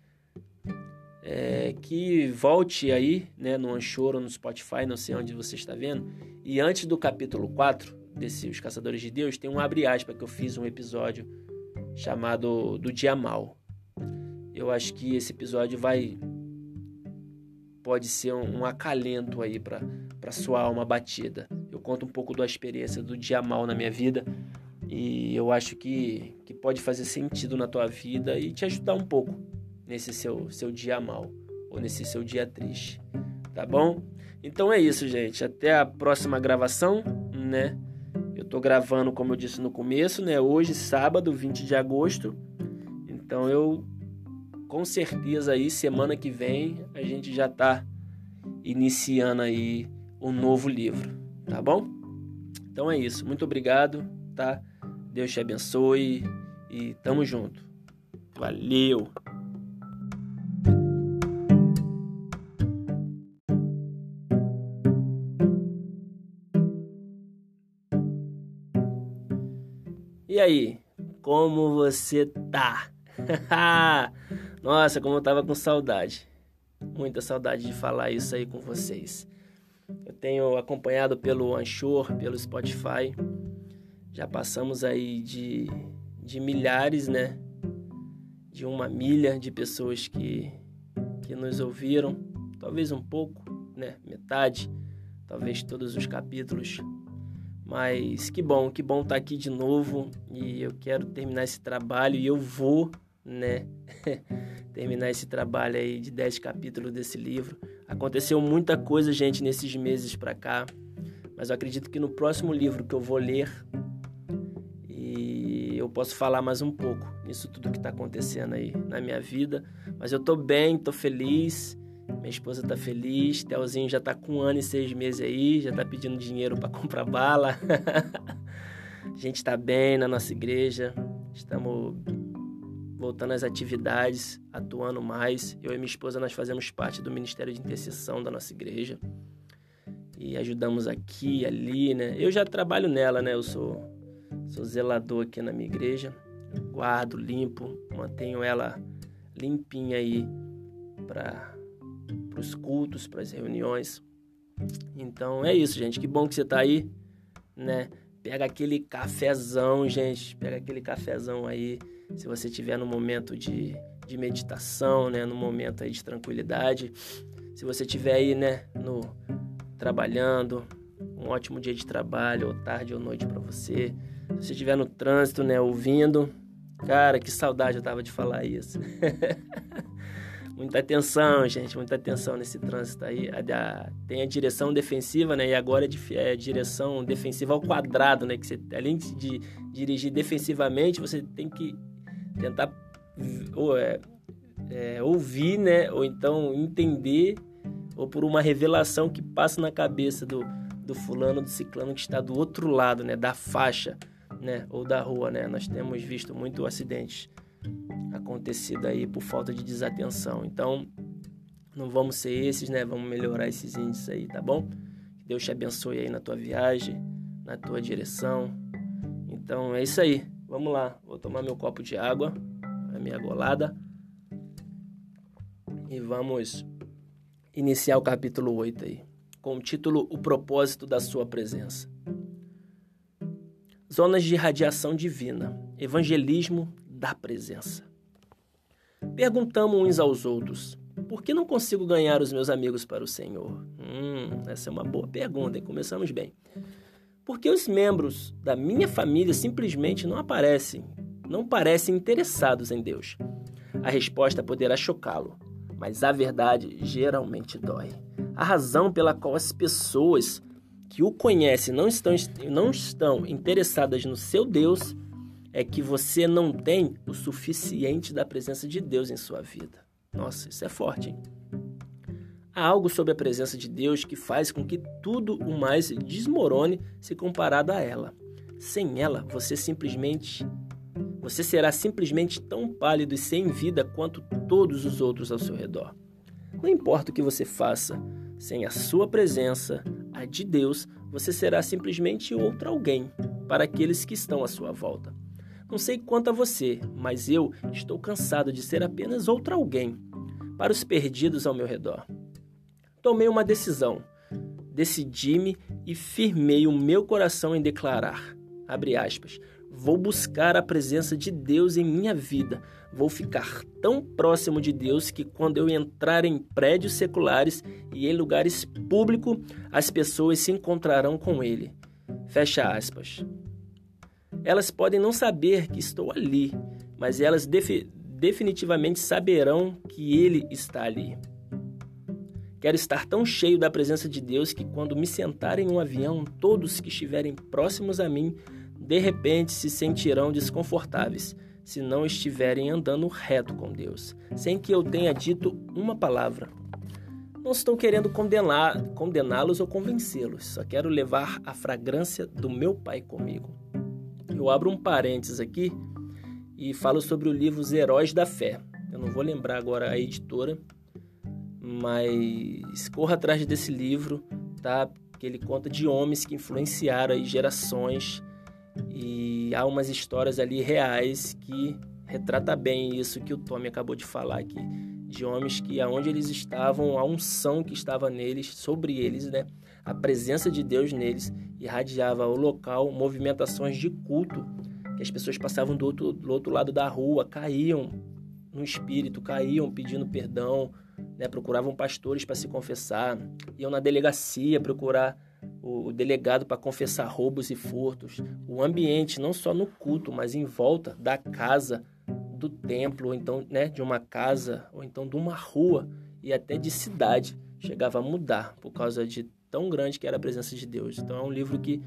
É, que volte aí, né, no Anchor ou no Spotify, não sei onde você está vendo. E antes do capítulo 4, desse Os Caçadores de Deus, tem um abre aspas que eu fiz um episódio chamado Do Dia Mal. Eu acho que esse episódio vai pode ser um, um acalento aí para para sua alma batida. Eu conto um pouco da experiência do dia mal na minha vida e eu acho que, que pode fazer sentido na tua vida e te ajudar um pouco nesse seu seu dia mal ou nesse seu dia triste, tá bom? Então é isso, gente. Até a próxima gravação, né? Tô gravando, como eu disse no começo, né? Hoje, sábado, 20 de agosto. Então eu com certeza aí semana que vem a gente já tá iniciando aí um novo livro, tá bom? Então é isso. Muito obrigado, tá? Deus te abençoe e tamo junto. Valeu. Aí, como você tá? Nossa, como eu tava com saudade. Muita saudade de falar isso aí com vocês. Eu tenho acompanhado pelo Anchor, pelo Spotify. Já passamos aí de, de milhares, né? De uma milha de pessoas que, que nos ouviram. Talvez um pouco, né? Metade. Talvez todos os capítulos mas que bom, que bom estar tá aqui de novo e eu quero terminar esse trabalho e eu vou, né? terminar esse trabalho aí de 10 capítulos desse livro. Aconteceu muita coisa, gente, nesses meses para cá, mas eu acredito que no próximo livro que eu vou ler e eu posso falar mais um pouco nisso tudo que está acontecendo aí na minha vida. Mas eu tô bem, tô feliz minha esposa tá feliz, Telzinho já tá com um ano e seis meses aí, já tá pedindo dinheiro para comprar bala. a gente tá bem na nossa igreja, estamos voltando às atividades, atuando mais. Eu e minha esposa nós fazemos parte do Ministério de Intercessão da nossa igreja e ajudamos aqui ali, né? Eu já trabalho nela, né? Eu sou sou zelador aqui na minha igreja, guardo, limpo, mantenho ela limpinha aí para os cultos, para as reuniões. Então é isso, gente. Que bom que você tá aí, né? Pega aquele cafezão, gente. Pega aquele cafezão aí. Se você tiver no momento de, de meditação, né? No momento aí de tranquilidade. Se você tiver aí, né? No trabalhando, um ótimo dia de trabalho, ou tarde ou noite para você. Se você estiver no trânsito, né? Ouvindo. Cara, que saudade eu tava de falar isso. muita atenção, gente, muita atenção nesse trânsito aí. A, a, tem a direção defensiva, né? E agora é, é direção defensiva ao quadrado, né? Que você, além de dirigir defensivamente, você tem que tentar ou, é, é, ouvir, né? Ou então entender, ou por uma revelação que passa na cabeça do, do fulano, do ciclano que está do outro lado, né? Da faixa, né? Ou da rua, né? Nós temos visto muito acidentes acontecido aí por falta de desatenção. Então, não vamos ser esses, né? Vamos melhorar esses índices aí, tá bom? Que Deus te abençoe aí na tua viagem, na tua direção. Então, é isso aí. Vamos lá. Vou tomar meu copo de água, a minha golada. E vamos iniciar o capítulo 8 aí, com o título O propósito da sua presença. Zonas de radiação divina. Evangelismo da presença. Perguntamos uns aos outros: por que não consigo ganhar os meus amigos para o Senhor? Hum, essa é uma boa pergunta, hein? Começamos bem. Porque os membros da minha família simplesmente não aparecem, não parecem interessados em Deus. A resposta poderá chocá-lo, mas a verdade geralmente dói. A razão pela qual as pessoas que o conhecem não estão, não estão interessadas no seu Deus é que você não tem o suficiente da presença de Deus em sua vida. Nossa, isso é forte, hein? Há algo sobre a presença de Deus que faz com que tudo o mais desmorone se comparado a ela. Sem ela, você simplesmente você será simplesmente tão pálido e sem vida quanto todos os outros ao seu redor. Não importa o que você faça, sem a sua presença, a de Deus, você será simplesmente outro alguém para aqueles que estão à sua volta. Não sei quanto a você, mas eu estou cansado de ser apenas outro alguém para os perdidos ao meu redor. Tomei uma decisão. Decidi-me e firmei o meu coração em declarar, aspas, vou buscar a presença de Deus em minha vida. Vou ficar tão próximo de Deus que quando eu entrar em prédios seculares e em lugares públicos, as pessoas se encontrarão com ele. Fecha aspas. Elas podem não saber que estou ali, mas elas definitivamente saberão que Ele está ali. Quero estar tão cheio da presença de Deus que, quando me sentar em um avião, todos que estiverem próximos a mim, de repente se sentirão desconfortáveis se não estiverem andando reto com Deus, sem que eu tenha dito uma palavra. Não estou querendo condená-los ou convencê-los, só quero levar a fragrância do meu Pai comigo. Eu abro um parênteses aqui e falo sobre o livro Os Heróis da Fé. Eu não vou lembrar agora a editora, mas corra atrás desse livro, tá? Que ele conta de homens que influenciaram aí gerações e há umas histórias ali reais que retrata bem isso que o Tommy acabou de falar aqui, de homens que aonde eles estavam, a unção que estava neles, sobre eles, né? A presença de Deus neles irradiava o local, movimentações de culto, que as pessoas passavam do outro, do outro lado da rua, caíam no espírito, caíam pedindo perdão, né? procuravam pastores para se confessar, iam na delegacia procurar o, o delegado para confessar roubos e furtos. O ambiente, não só no culto, mas em volta da casa, do templo, ou então né, de uma casa, ou então de uma rua e até de cidade, chegava a mudar por causa de tão grande que era a presença de Deus. Então é um livro que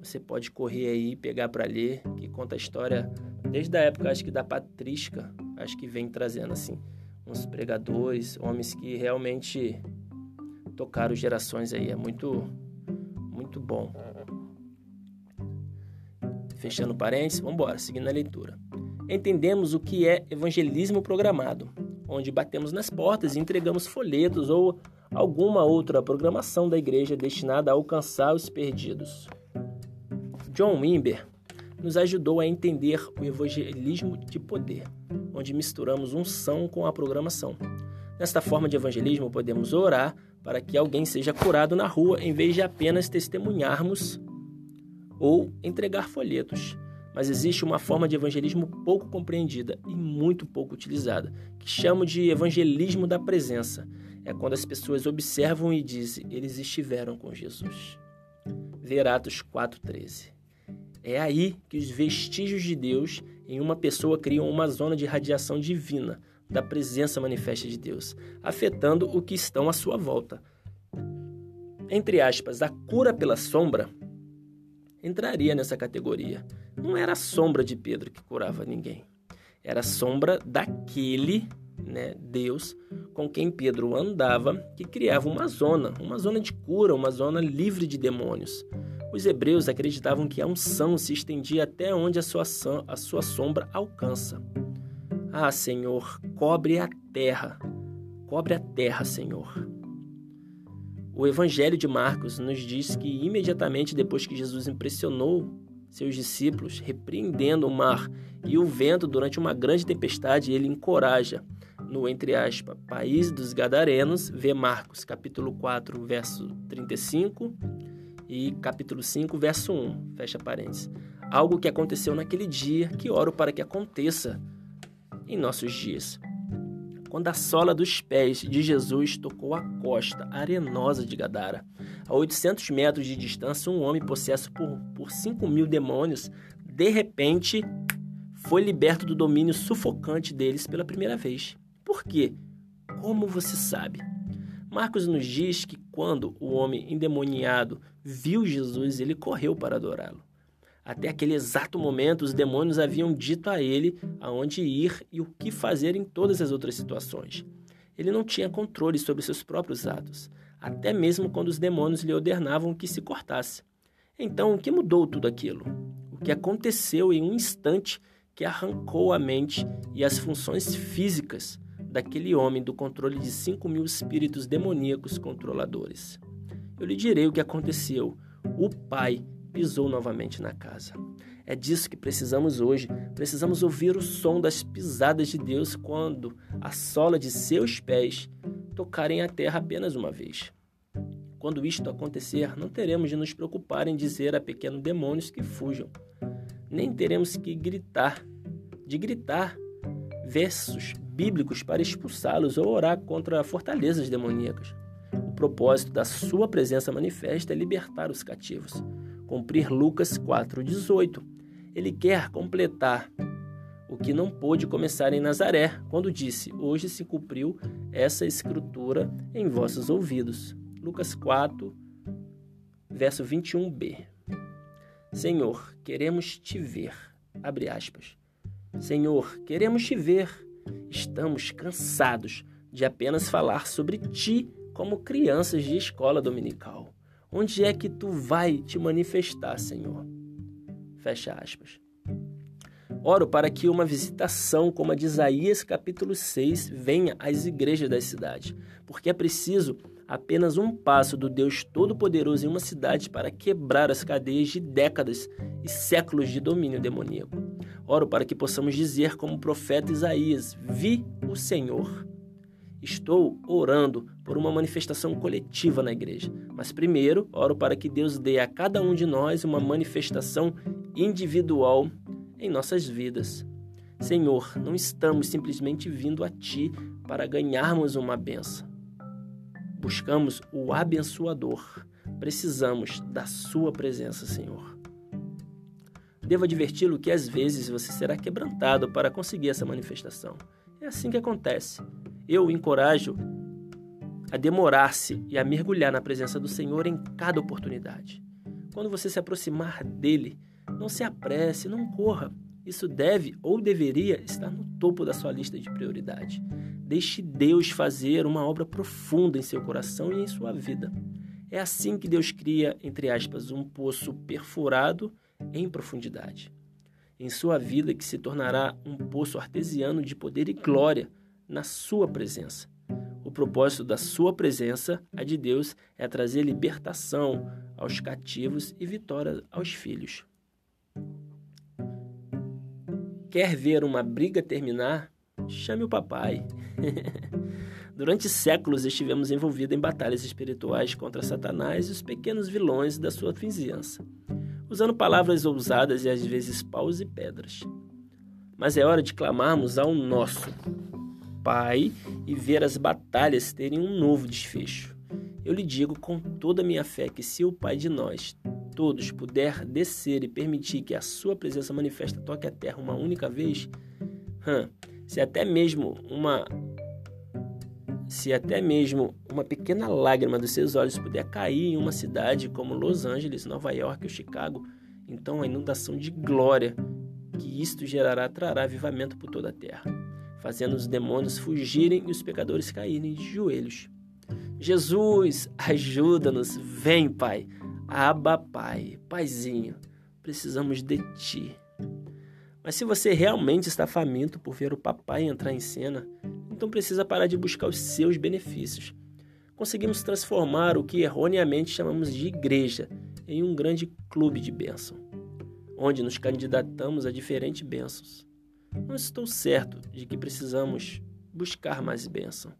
você pode correr aí, pegar para ler, que conta a história desde a época, acho que da patrística, acho que vem trazendo assim uns pregadores, homens que realmente tocaram gerações aí. É muito muito bom. Fechando parênteses, vamos embora, seguindo a leitura. Entendemos o que é evangelismo programado, onde batemos nas portas e entregamos folhetos ou alguma outra programação da igreja destinada a alcançar os perdidos. John Wimber nos ajudou a entender o evangelismo de poder, onde misturamos unção com a programação. Nesta forma de evangelismo, podemos orar para que alguém seja curado na rua em vez de apenas testemunharmos ou entregar folhetos. Mas existe uma forma de evangelismo pouco compreendida e muito pouco utilizada, que chamo de evangelismo da presença. É quando as pessoas observam e dizem: eles estiveram com Jesus. Ver Atos 4,13. É aí que os vestígios de Deus em uma pessoa criam uma zona de radiação divina da presença manifesta de Deus, afetando o que estão à sua volta. Entre aspas, a cura pela sombra entraria nessa categoria. Não era a sombra de Pedro que curava ninguém. Era a sombra daquele, né, Deus, com quem Pedro andava, que criava uma zona, uma zona de cura, uma zona livre de demônios. Os hebreus acreditavam que a unção se estendia até onde a sua, a sua sombra alcança. Ah, Senhor, cobre a terra, cobre a terra, Senhor. O Evangelho de Marcos nos diz que imediatamente depois que Jesus impressionou seus discípulos, repreendendo o mar e o vento durante uma grande tempestade, ele encoraja no entre aspas, país dos Gadarenos, vê Marcos, capítulo 4, verso 35 e capítulo 5, verso 1, fecha parênteses. Algo que aconteceu naquele dia, que oro para que aconteça em nossos dias. Quando a sola dos pés de Jesus tocou a costa arenosa de Gadara, a 800 metros de distância, um homem possesso por, por 5 mil demônios, de repente, foi liberto do domínio sufocante deles pela primeira vez. Por quê? Como você sabe? Marcos nos diz que quando o homem endemoniado viu Jesus, ele correu para adorá-lo. Até aquele exato momento, os demônios haviam dito a ele aonde ir e o que fazer em todas as outras situações. Ele não tinha controle sobre seus próprios atos, até mesmo quando os demônios lhe ordenavam que se cortasse. Então, o que mudou tudo aquilo? O que aconteceu em um instante que arrancou a mente e as funções físicas daquele homem do controle de cinco mil espíritos demoníacos controladores. Eu lhe direi o que aconteceu. O pai pisou novamente na casa. É disso que precisamos hoje. Precisamos ouvir o som das pisadas de Deus quando a sola de seus pés tocarem a terra apenas uma vez. Quando isto acontecer, não teremos de nos preocupar em dizer a pequenos demônios que fujam. Nem teremos que gritar, de gritar versos bíblicos para expulsá-los ou orar contra fortalezas demoníacas. O propósito da sua presença manifesta é libertar os cativos. Cumprir Lucas 4,18. Ele quer completar o que não pôde começar em Nazaré, quando disse: Hoje se cumpriu essa escritura em vossos ouvidos. Lucas 4, verso 21b. Senhor, queremos te ver. Abre aspas. Senhor, queremos te ver Estamos cansados de apenas falar sobre ti como crianças de escola dominical. Onde é que tu vai te manifestar, Senhor? Fecha aspas. Oro para que uma visitação como a de Isaías capítulo 6 venha às igrejas da cidade, porque é preciso apenas um passo do Deus Todo-Poderoso em uma cidade para quebrar as cadeias de décadas e séculos de domínio demoníaco. Oro para que possamos dizer, como o profeta Isaías: Vi o Senhor. Estou orando por uma manifestação coletiva na igreja, mas primeiro oro para que Deus dê a cada um de nós uma manifestação individual em nossas vidas. Senhor, não estamos simplesmente vindo a Ti para ganharmos uma benção. Buscamos o abençoador. Precisamos da Sua presença, Senhor. Devo adverti-lo que às vezes você será quebrantado para conseguir essa manifestação. É assim que acontece. Eu o encorajo a demorar-se e a mergulhar na presença do Senhor em cada oportunidade. Quando você se aproximar dele, não se apresse, não corra. Isso deve ou deveria estar no topo da sua lista de prioridade. Deixe Deus fazer uma obra profunda em seu coração e em sua vida. É assim que Deus cria, entre aspas, um poço perfurado em profundidade. Em sua vida, que se tornará um poço artesiano de poder e glória na sua presença. O propósito da sua presença, a de Deus, é trazer libertação aos cativos e vitória aos filhos. Quer ver uma briga terminar? Chame o papai. Durante séculos estivemos envolvidos em batalhas espirituais contra Satanás e os pequenos vilões da sua vizinhança, usando palavras ousadas e às vezes paus e pedras. Mas é hora de clamarmos ao nosso Pai e ver as batalhas terem um novo desfecho. Eu lhe digo com toda a minha fé que se o Pai de nós todos puder descer e permitir que a sua presença manifesta toque a terra uma única vez, hum, se até mesmo uma se até mesmo uma pequena lágrima dos seus olhos puder cair em uma cidade como Los Angeles, Nova York ou Chicago, então a inundação de glória que isto gerará trará avivamento por toda a terra, fazendo os demônios fugirem e os pecadores caírem de joelhos. Jesus, ajuda-nos, vem, Pai. Aba, Pai, Paizinho, precisamos de Ti. Mas se você realmente está faminto por ver o papai entrar em cena, então precisa parar de buscar os seus benefícios. Conseguimos transformar o que erroneamente chamamos de igreja em um grande clube de bênção, onde nos candidatamos a diferentes bênçãos. Não estou certo de que precisamos buscar mais bênção.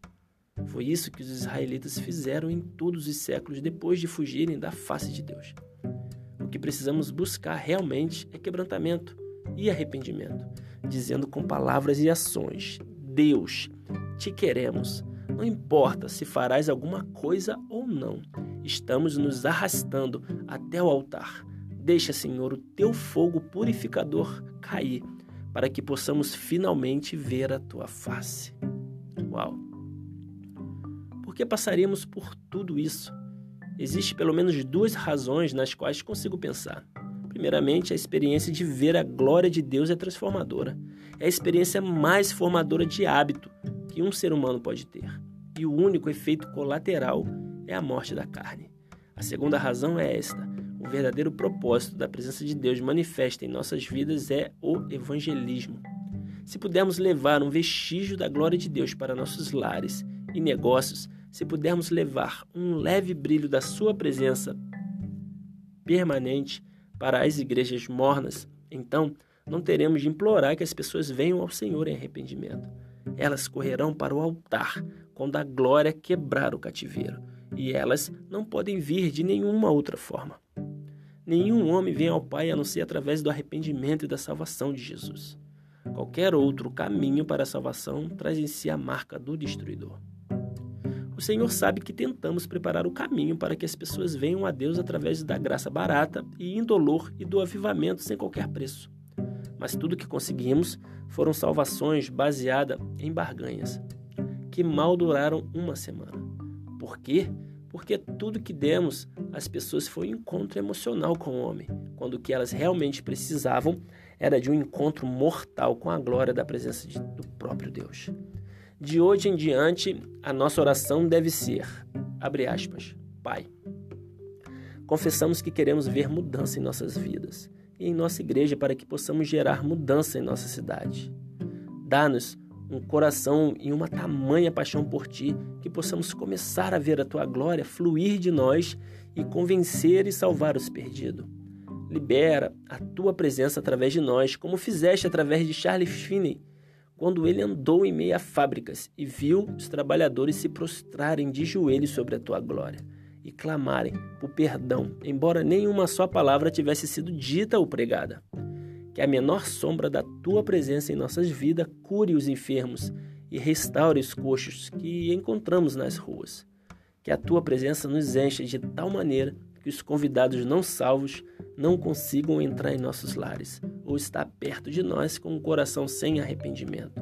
Foi isso que os israelitas fizeram em todos os séculos depois de fugirem da face de Deus. O que precisamos buscar realmente é quebrantamento e arrependimento, dizendo com palavras e ações: Deus, te queremos. Não importa se farás alguma coisa ou não, estamos nos arrastando até o altar. Deixa, Senhor, o teu fogo purificador cair, para que possamos finalmente ver a tua face. Uau! Por que passaríamos por tudo isso? Existem pelo menos duas razões nas quais consigo pensar. Primeiramente, a experiência de ver a glória de Deus é transformadora. É a experiência mais formadora de hábito que um ser humano pode ter. E o único efeito colateral é a morte da carne. A segunda razão é esta: o verdadeiro propósito da presença de Deus manifesta em nossas vidas é o evangelismo. Se pudermos levar um vestígio da glória de Deus para nossos lares e negócios, se pudermos levar um leve brilho da Sua presença permanente para as igrejas mornas, então não teremos de implorar que as pessoas venham ao Senhor em arrependimento. Elas correrão para o altar quando a glória quebrar o cativeiro, e elas não podem vir de nenhuma outra forma. Nenhum homem vem ao Pai a não ser através do arrependimento e da salvação de Jesus. Qualquer outro caminho para a salvação traz em si a marca do destruidor. O Senhor sabe que tentamos preparar o caminho para que as pessoas venham a Deus através da graça barata e indolor e do avivamento sem qualquer preço. Mas tudo que conseguimos foram salvações baseadas em barganhas, que mal duraram uma semana. Por quê? Porque tudo que demos às pessoas foi um encontro emocional com o homem, quando o que elas realmente precisavam era de um encontro mortal com a glória da presença de, do próprio Deus. De hoje em diante, a nossa oração deve ser, abre aspas, Pai. Confessamos que queremos ver mudança em nossas vidas e em nossa igreja para que possamos gerar mudança em nossa cidade. Dá-nos um coração e uma tamanha paixão por Ti que possamos começar a ver a Tua glória fluir de nós e convencer e salvar os perdidos. Libera a Tua presença através de nós, como fizeste através de Charles Finney, quando ele andou em meio a fábricas e viu os trabalhadores se prostrarem de joelhos sobre a tua glória e clamarem por perdão, embora nenhuma só palavra tivesse sido dita ou pregada. Que a menor sombra da tua presença em nossas vidas cure os enfermos e restaure os coxos que encontramos nas ruas. Que a tua presença nos encha de tal maneira que os convidados não salvos não consigam entrar em nossos lares ou estar perto de nós com um coração sem arrependimento.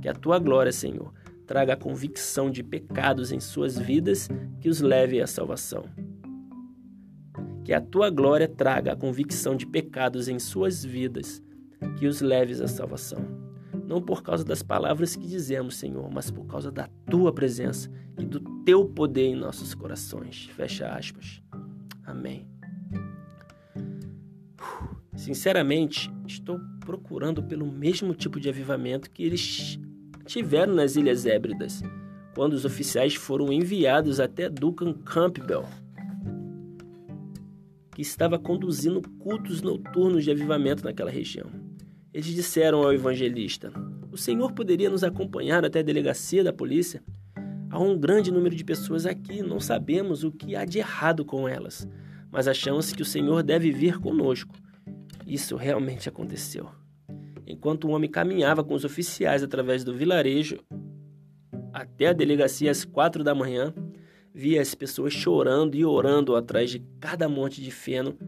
Que a tua glória, Senhor, traga a convicção de pecados em suas vidas que os leve à salvação. Que a tua glória traga a convicção de pecados em suas vidas que os leves à salvação. Não por causa das palavras que dizemos, Senhor, mas por causa da tua presença e do teu poder em nossos corações. Fecha aspas. Amém. Sinceramente, estou procurando pelo mesmo tipo de avivamento que eles tiveram nas Ilhas Hébridas, quando os oficiais foram enviados até Duncan Campbell, que estava conduzindo cultos noturnos de avivamento naquela região. Eles disseram ao evangelista: O senhor poderia nos acompanhar até a delegacia da polícia? Há um grande número de pessoas aqui, não sabemos o que há de errado com elas, mas achamos que o Senhor deve vir conosco. Isso realmente aconteceu. Enquanto o homem caminhava com os oficiais através do vilarejo até a delegacia às quatro da manhã, via as pessoas chorando e orando atrás de cada monte de feno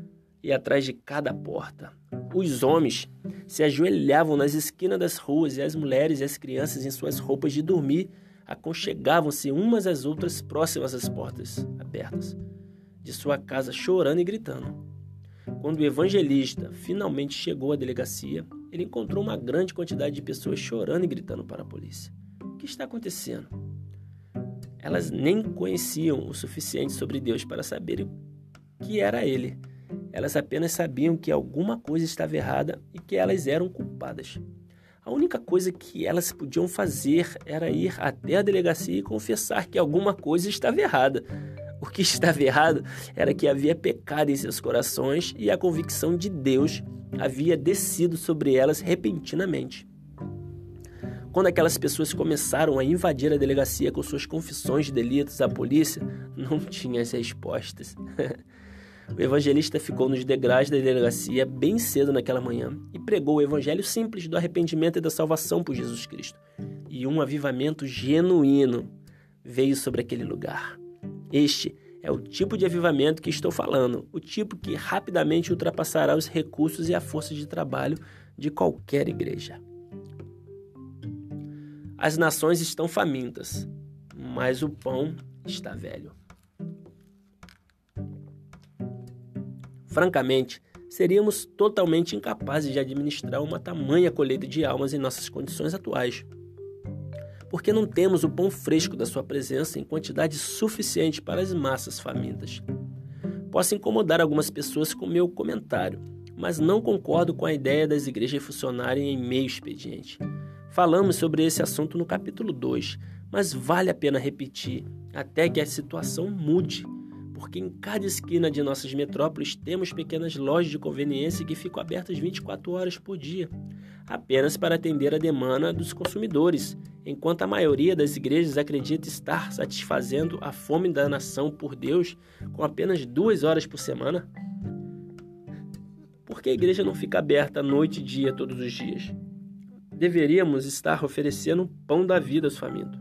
e atrás de cada porta. Os homens se ajoelhavam nas esquinas das ruas e as mulheres e as crianças em suas roupas de dormir aconchegavam-se umas às outras próximas às portas abertas de sua casa, chorando e gritando. Quando o evangelista finalmente chegou à delegacia, ele encontrou uma grande quantidade de pessoas chorando e gritando para a polícia. O que está acontecendo? Elas nem conheciam o suficiente sobre Deus para saber que era ele. Elas apenas sabiam que alguma coisa estava errada e que elas eram culpadas. A única coisa que elas podiam fazer era ir até a delegacia e confessar que alguma coisa estava errada. O que estava errado era que havia pecado em seus corações e a convicção de Deus havia descido sobre elas repentinamente. Quando aquelas pessoas começaram a invadir a delegacia com suas confissões de delitos à polícia, não tinha as respostas. O evangelista ficou nos degraus da delegacia bem cedo naquela manhã e pregou o evangelho simples do arrependimento e da salvação por Jesus Cristo. E um avivamento genuíno veio sobre aquele lugar. Este é o tipo de avivamento que estou falando, o tipo que rapidamente ultrapassará os recursos e a força de trabalho de qualquer igreja. As nações estão famintas, mas o pão está velho. Francamente, seríamos totalmente incapazes de administrar uma tamanha colheita de almas em nossas condições atuais. Porque não temos o pão fresco da Sua presença em quantidade suficiente para as massas famintas. Posso incomodar algumas pessoas com meu comentário, mas não concordo com a ideia das igrejas funcionarem em meio expediente. Falamos sobre esse assunto no capítulo 2, mas vale a pena repetir até que a situação mude porque em cada esquina de nossas metrópoles temos pequenas lojas de conveniência que ficam abertas 24 horas por dia, apenas para atender a demanda dos consumidores, enquanto a maioria das igrejas acredita estar satisfazendo a fome da nação por Deus com apenas duas horas por semana. Por que a igreja não fica aberta noite e dia todos os dias? Deveríamos estar oferecendo o pão da vida aos famintos.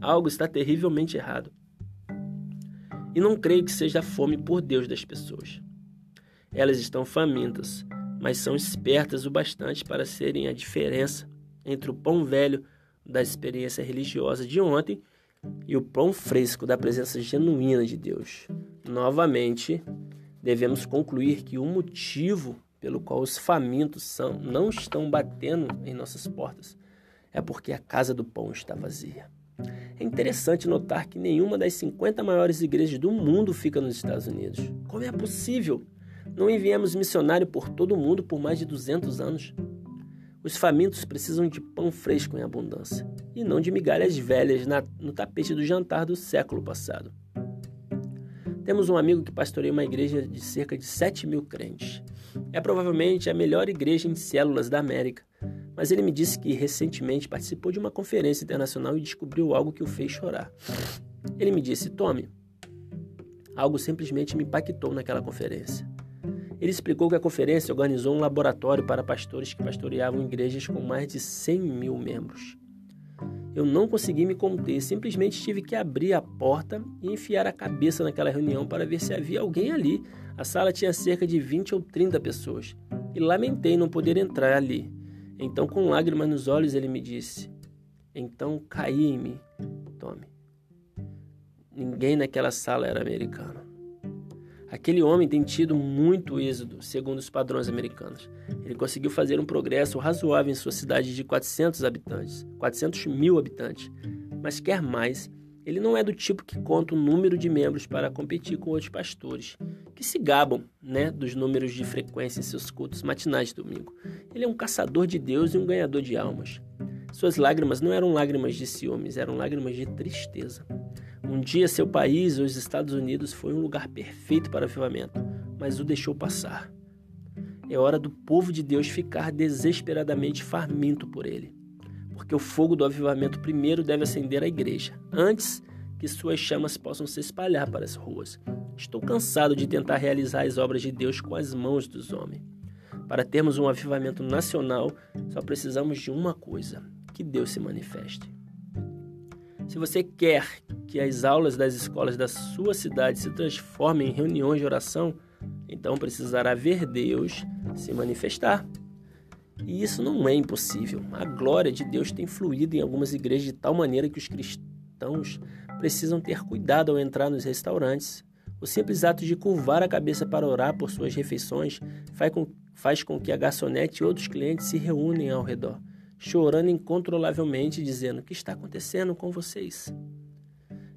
Algo está terrivelmente errado. E não creio que seja a fome por Deus das pessoas. Elas estão famintas, mas são espertas o bastante para serem a diferença entre o pão velho da experiência religiosa de ontem e o pão fresco da presença genuína de Deus. Novamente, devemos concluir que o motivo pelo qual os famintos são, não estão batendo em nossas portas é porque a casa do pão está vazia. É interessante notar que nenhuma das 50 maiores igrejas do mundo fica nos Estados Unidos. Como é possível? Não enviamos missionário por todo o mundo por mais de 200 anos. Os famintos precisam de pão fresco em abundância e não de migalhas velhas na, no tapete do jantar do século passado. Temos um amigo que pastoreia uma igreja de cerca de 7 mil crentes. É provavelmente a melhor igreja em células da América mas ele me disse que recentemente participou de uma conferência internacional e descobriu algo que o fez chorar. Ele me disse: Tome. Algo simplesmente me impactou naquela conferência. Ele explicou que a conferência organizou um laboratório para pastores que pastoreavam igrejas com mais de 100 mil membros. Eu não consegui me conter, simplesmente tive que abrir a porta e enfiar a cabeça naquela reunião para ver se havia alguém ali. A sala tinha cerca de 20 ou 30 pessoas e lamentei não poder entrar ali. Então, com lágrimas nos olhos, ele me disse: Então caí em mim, tome. Ninguém naquela sala era americano. Aquele homem tem tido muito êxodo, segundo os padrões americanos. Ele conseguiu fazer um progresso razoável em sua cidade de 400 habitantes, 400 mil habitantes, mas quer mais ele não é do tipo que conta o número de membros para competir com outros pastores, que se gabam né, dos números de frequência em seus cultos matinais de domingo. Ele é um caçador de Deus e um ganhador de almas. Suas lágrimas não eram lágrimas de ciúmes, eram lágrimas de tristeza. Um dia seu país, os Estados Unidos, foi um lugar perfeito para avivamento, mas o deixou passar. É hora do povo de Deus ficar desesperadamente faminto por ele porque o fogo do avivamento primeiro deve acender a igreja, antes que suas chamas possam se espalhar para as ruas. Estou cansado de tentar realizar as obras de Deus com as mãos dos homens. Para termos um avivamento nacional, só precisamos de uma coisa: que Deus se manifeste. Se você quer que as aulas das escolas da sua cidade se transformem em reuniões de oração, então precisará ver Deus se manifestar. E isso não é impossível. A glória de Deus tem fluído em algumas igrejas de tal maneira que os cristãos precisam ter cuidado ao entrar nos restaurantes. O simples ato de curvar a cabeça para orar por suas refeições faz com, faz com que a garçonete e outros clientes se reúnem ao redor, chorando incontrolavelmente, dizendo: O que está acontecendo com vocês?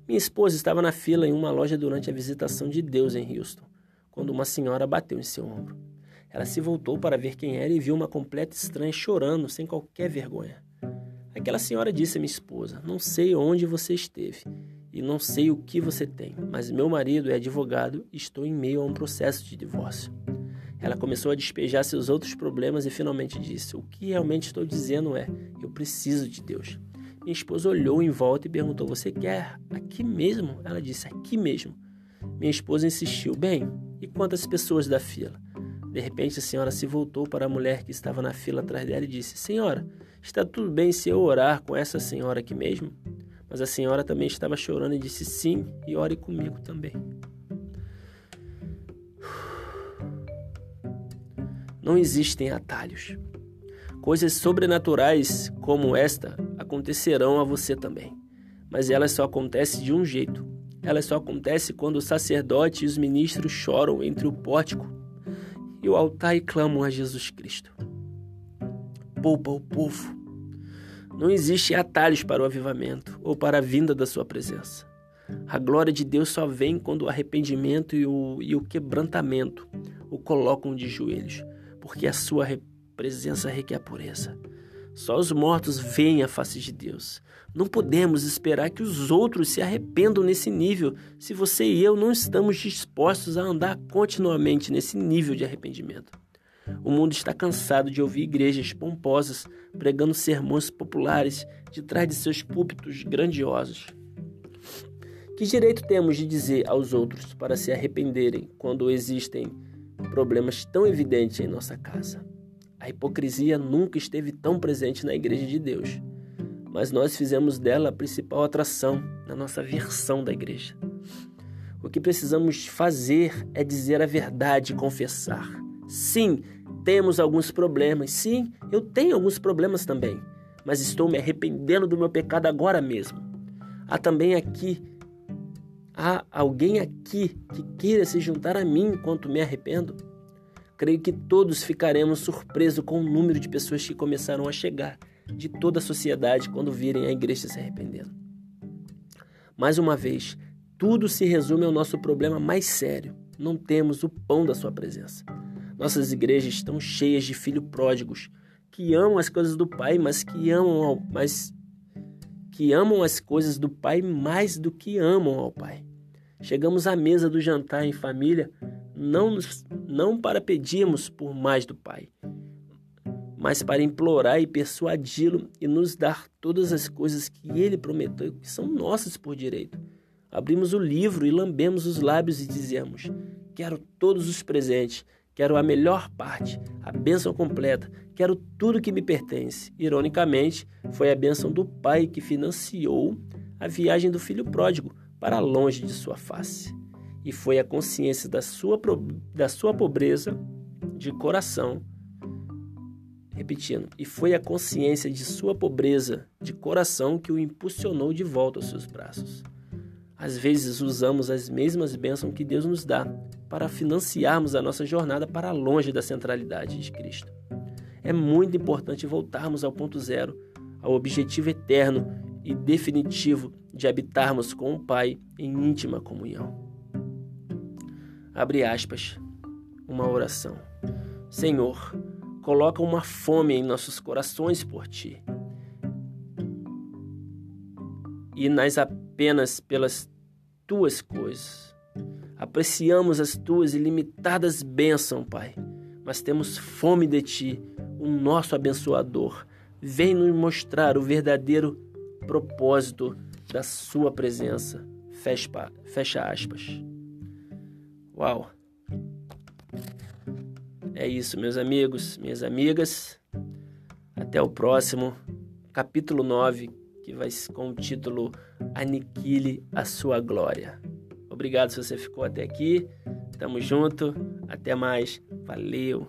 Minha esposa estava na fila em uma loja durante a visitação de Deus em Houston, quando uma senhora bateu em seu ombro. Ela se voltou para ver quem era e viu uma completa estranha chorando sem qualquer vergonha. Aquela senhora disse à minha esposa: Não sei onde você esteve e não sei o que você tem, mas meu marido é advogado e estou em meio a um processo de divórcio. Ela começou a despejar seus outros problemas e finalmente disse: O que realmente estou dizendo é: Eu preciso de Deus. Minha esposa olhou em volta e perguntou: Você quer aqui mesmo? Ela disse: Aqui mesmo. Minha esposa insistiu: Bem, e quantas pessoas da fila? De repente, a senhora se voltou para a mulher que estava na fila atrás dela e disse: Senhora, está tudo bem se eu orar com essa senhora aqui mesmo? Mas a senhora também estava chorando e disse: Sim, e ore comigo também. Não existem atalhos. Coisas sobrenaturais como esta acontecerão a você também. Mas elas só acontecem de um jeito. Elas só acontecem quando o sacerdote e os ministros choram entre o pórtico e o altar e clamam a Jesus Cristo. Poupa o povo. Não existe atalhos para o avivamento ou para a vinda da sua presença. A glória de Deus só vem quando o arrependimento e o, e o quebrantamento o colocam de joelhos, porque a sua presença requer pureza. Só os mortos veem a face de Deus. Não podemos esperar que os outros se arrependam nesse nível se você e eu não estamos dispostos a andar continuamente nesse nível de arrependimento. O mundo está cansado de ouvir igrejas pomposas pregando sermões populares de trás de seus púlpitos grandiosos. Que direito temos de dizer aos outros para se arrependerem quando existem problemas tão evidentes em nossa casa? A hipocrisia nunca esteve tão presente na Igreja de Deus, mas nós fizemos dela a principal atração na nossa versão da igreja. O que precisamos fazer é dizer a verdade e confessar. Sim, temos alguns problemas. Sim, eu tenho alguns problemas também, mas estou me arrependendo do meu pecado agora mesmo. Há também aqui há alguém aqui que queira se juntar a mim enquanto me arrependo? Creio que todos ficaremos surpresos com o número de pessoas que começaram a chegar de toda a sociedade quando virem a igreja se arrependendo. Mais uma vez, tudo se resume ao nosso problema mais sério. Não temos o pão da sua presença. Nossas igrejas estão cheias de filhos pródigos que amam as coisas do Pai, mas que amam ao, mas que amam as coisas do Pai mais do que amam ao Pai. Chegamos à mesa do jantar em família, não, não para pedirmos por mais do Pai, mas para implorar e persuadi-lo e nos dar todas as coisas que ele prometeu que são nossas por direito. Abrimos o livro e lambemos os lábios e dizemos: Quero todos os presentes, quero a melhor parte, a bênção completa, quero tudo que me pertence. Ironicamente, foi a bênção do Pai que financiou a viagem do filho pródigo para longe de sua face e foi a consciência da sua, da sua pobreza de coração. Repetindo, e foi a consciência de sua pobreza de coração que o impulsionou de volta aos seus braços. Às vezes usamos as mesmas bênçãos que Deus nos dá para financiarmos a nossa jornada para longe da centralidade de Cristo. É muito importante voltarmos ao ponto zero, ao objetivo eterno e definitivo de habitarmos com o Pai em íntima comunhão. Abre aspas. Uma oração. Senhor, coloca uma fome em nossos corações por ti. E nas apenas pelas tuas coisas. Apreciamos as tuas ilimitadas bênçãos, Pai, mas temos fome de ti, o nosso abençoador. vem nos mostrar o verdadeiro propósito da sua presença. Fecha, fecha aspas. Uau! É isso, meus amigos, minhas amigas. Até o próximo capítulo 9, que vai com o título Aniquile a sua glória. Obrigado se você ficou até aqui. Tamo junto. Até mais. Valeu.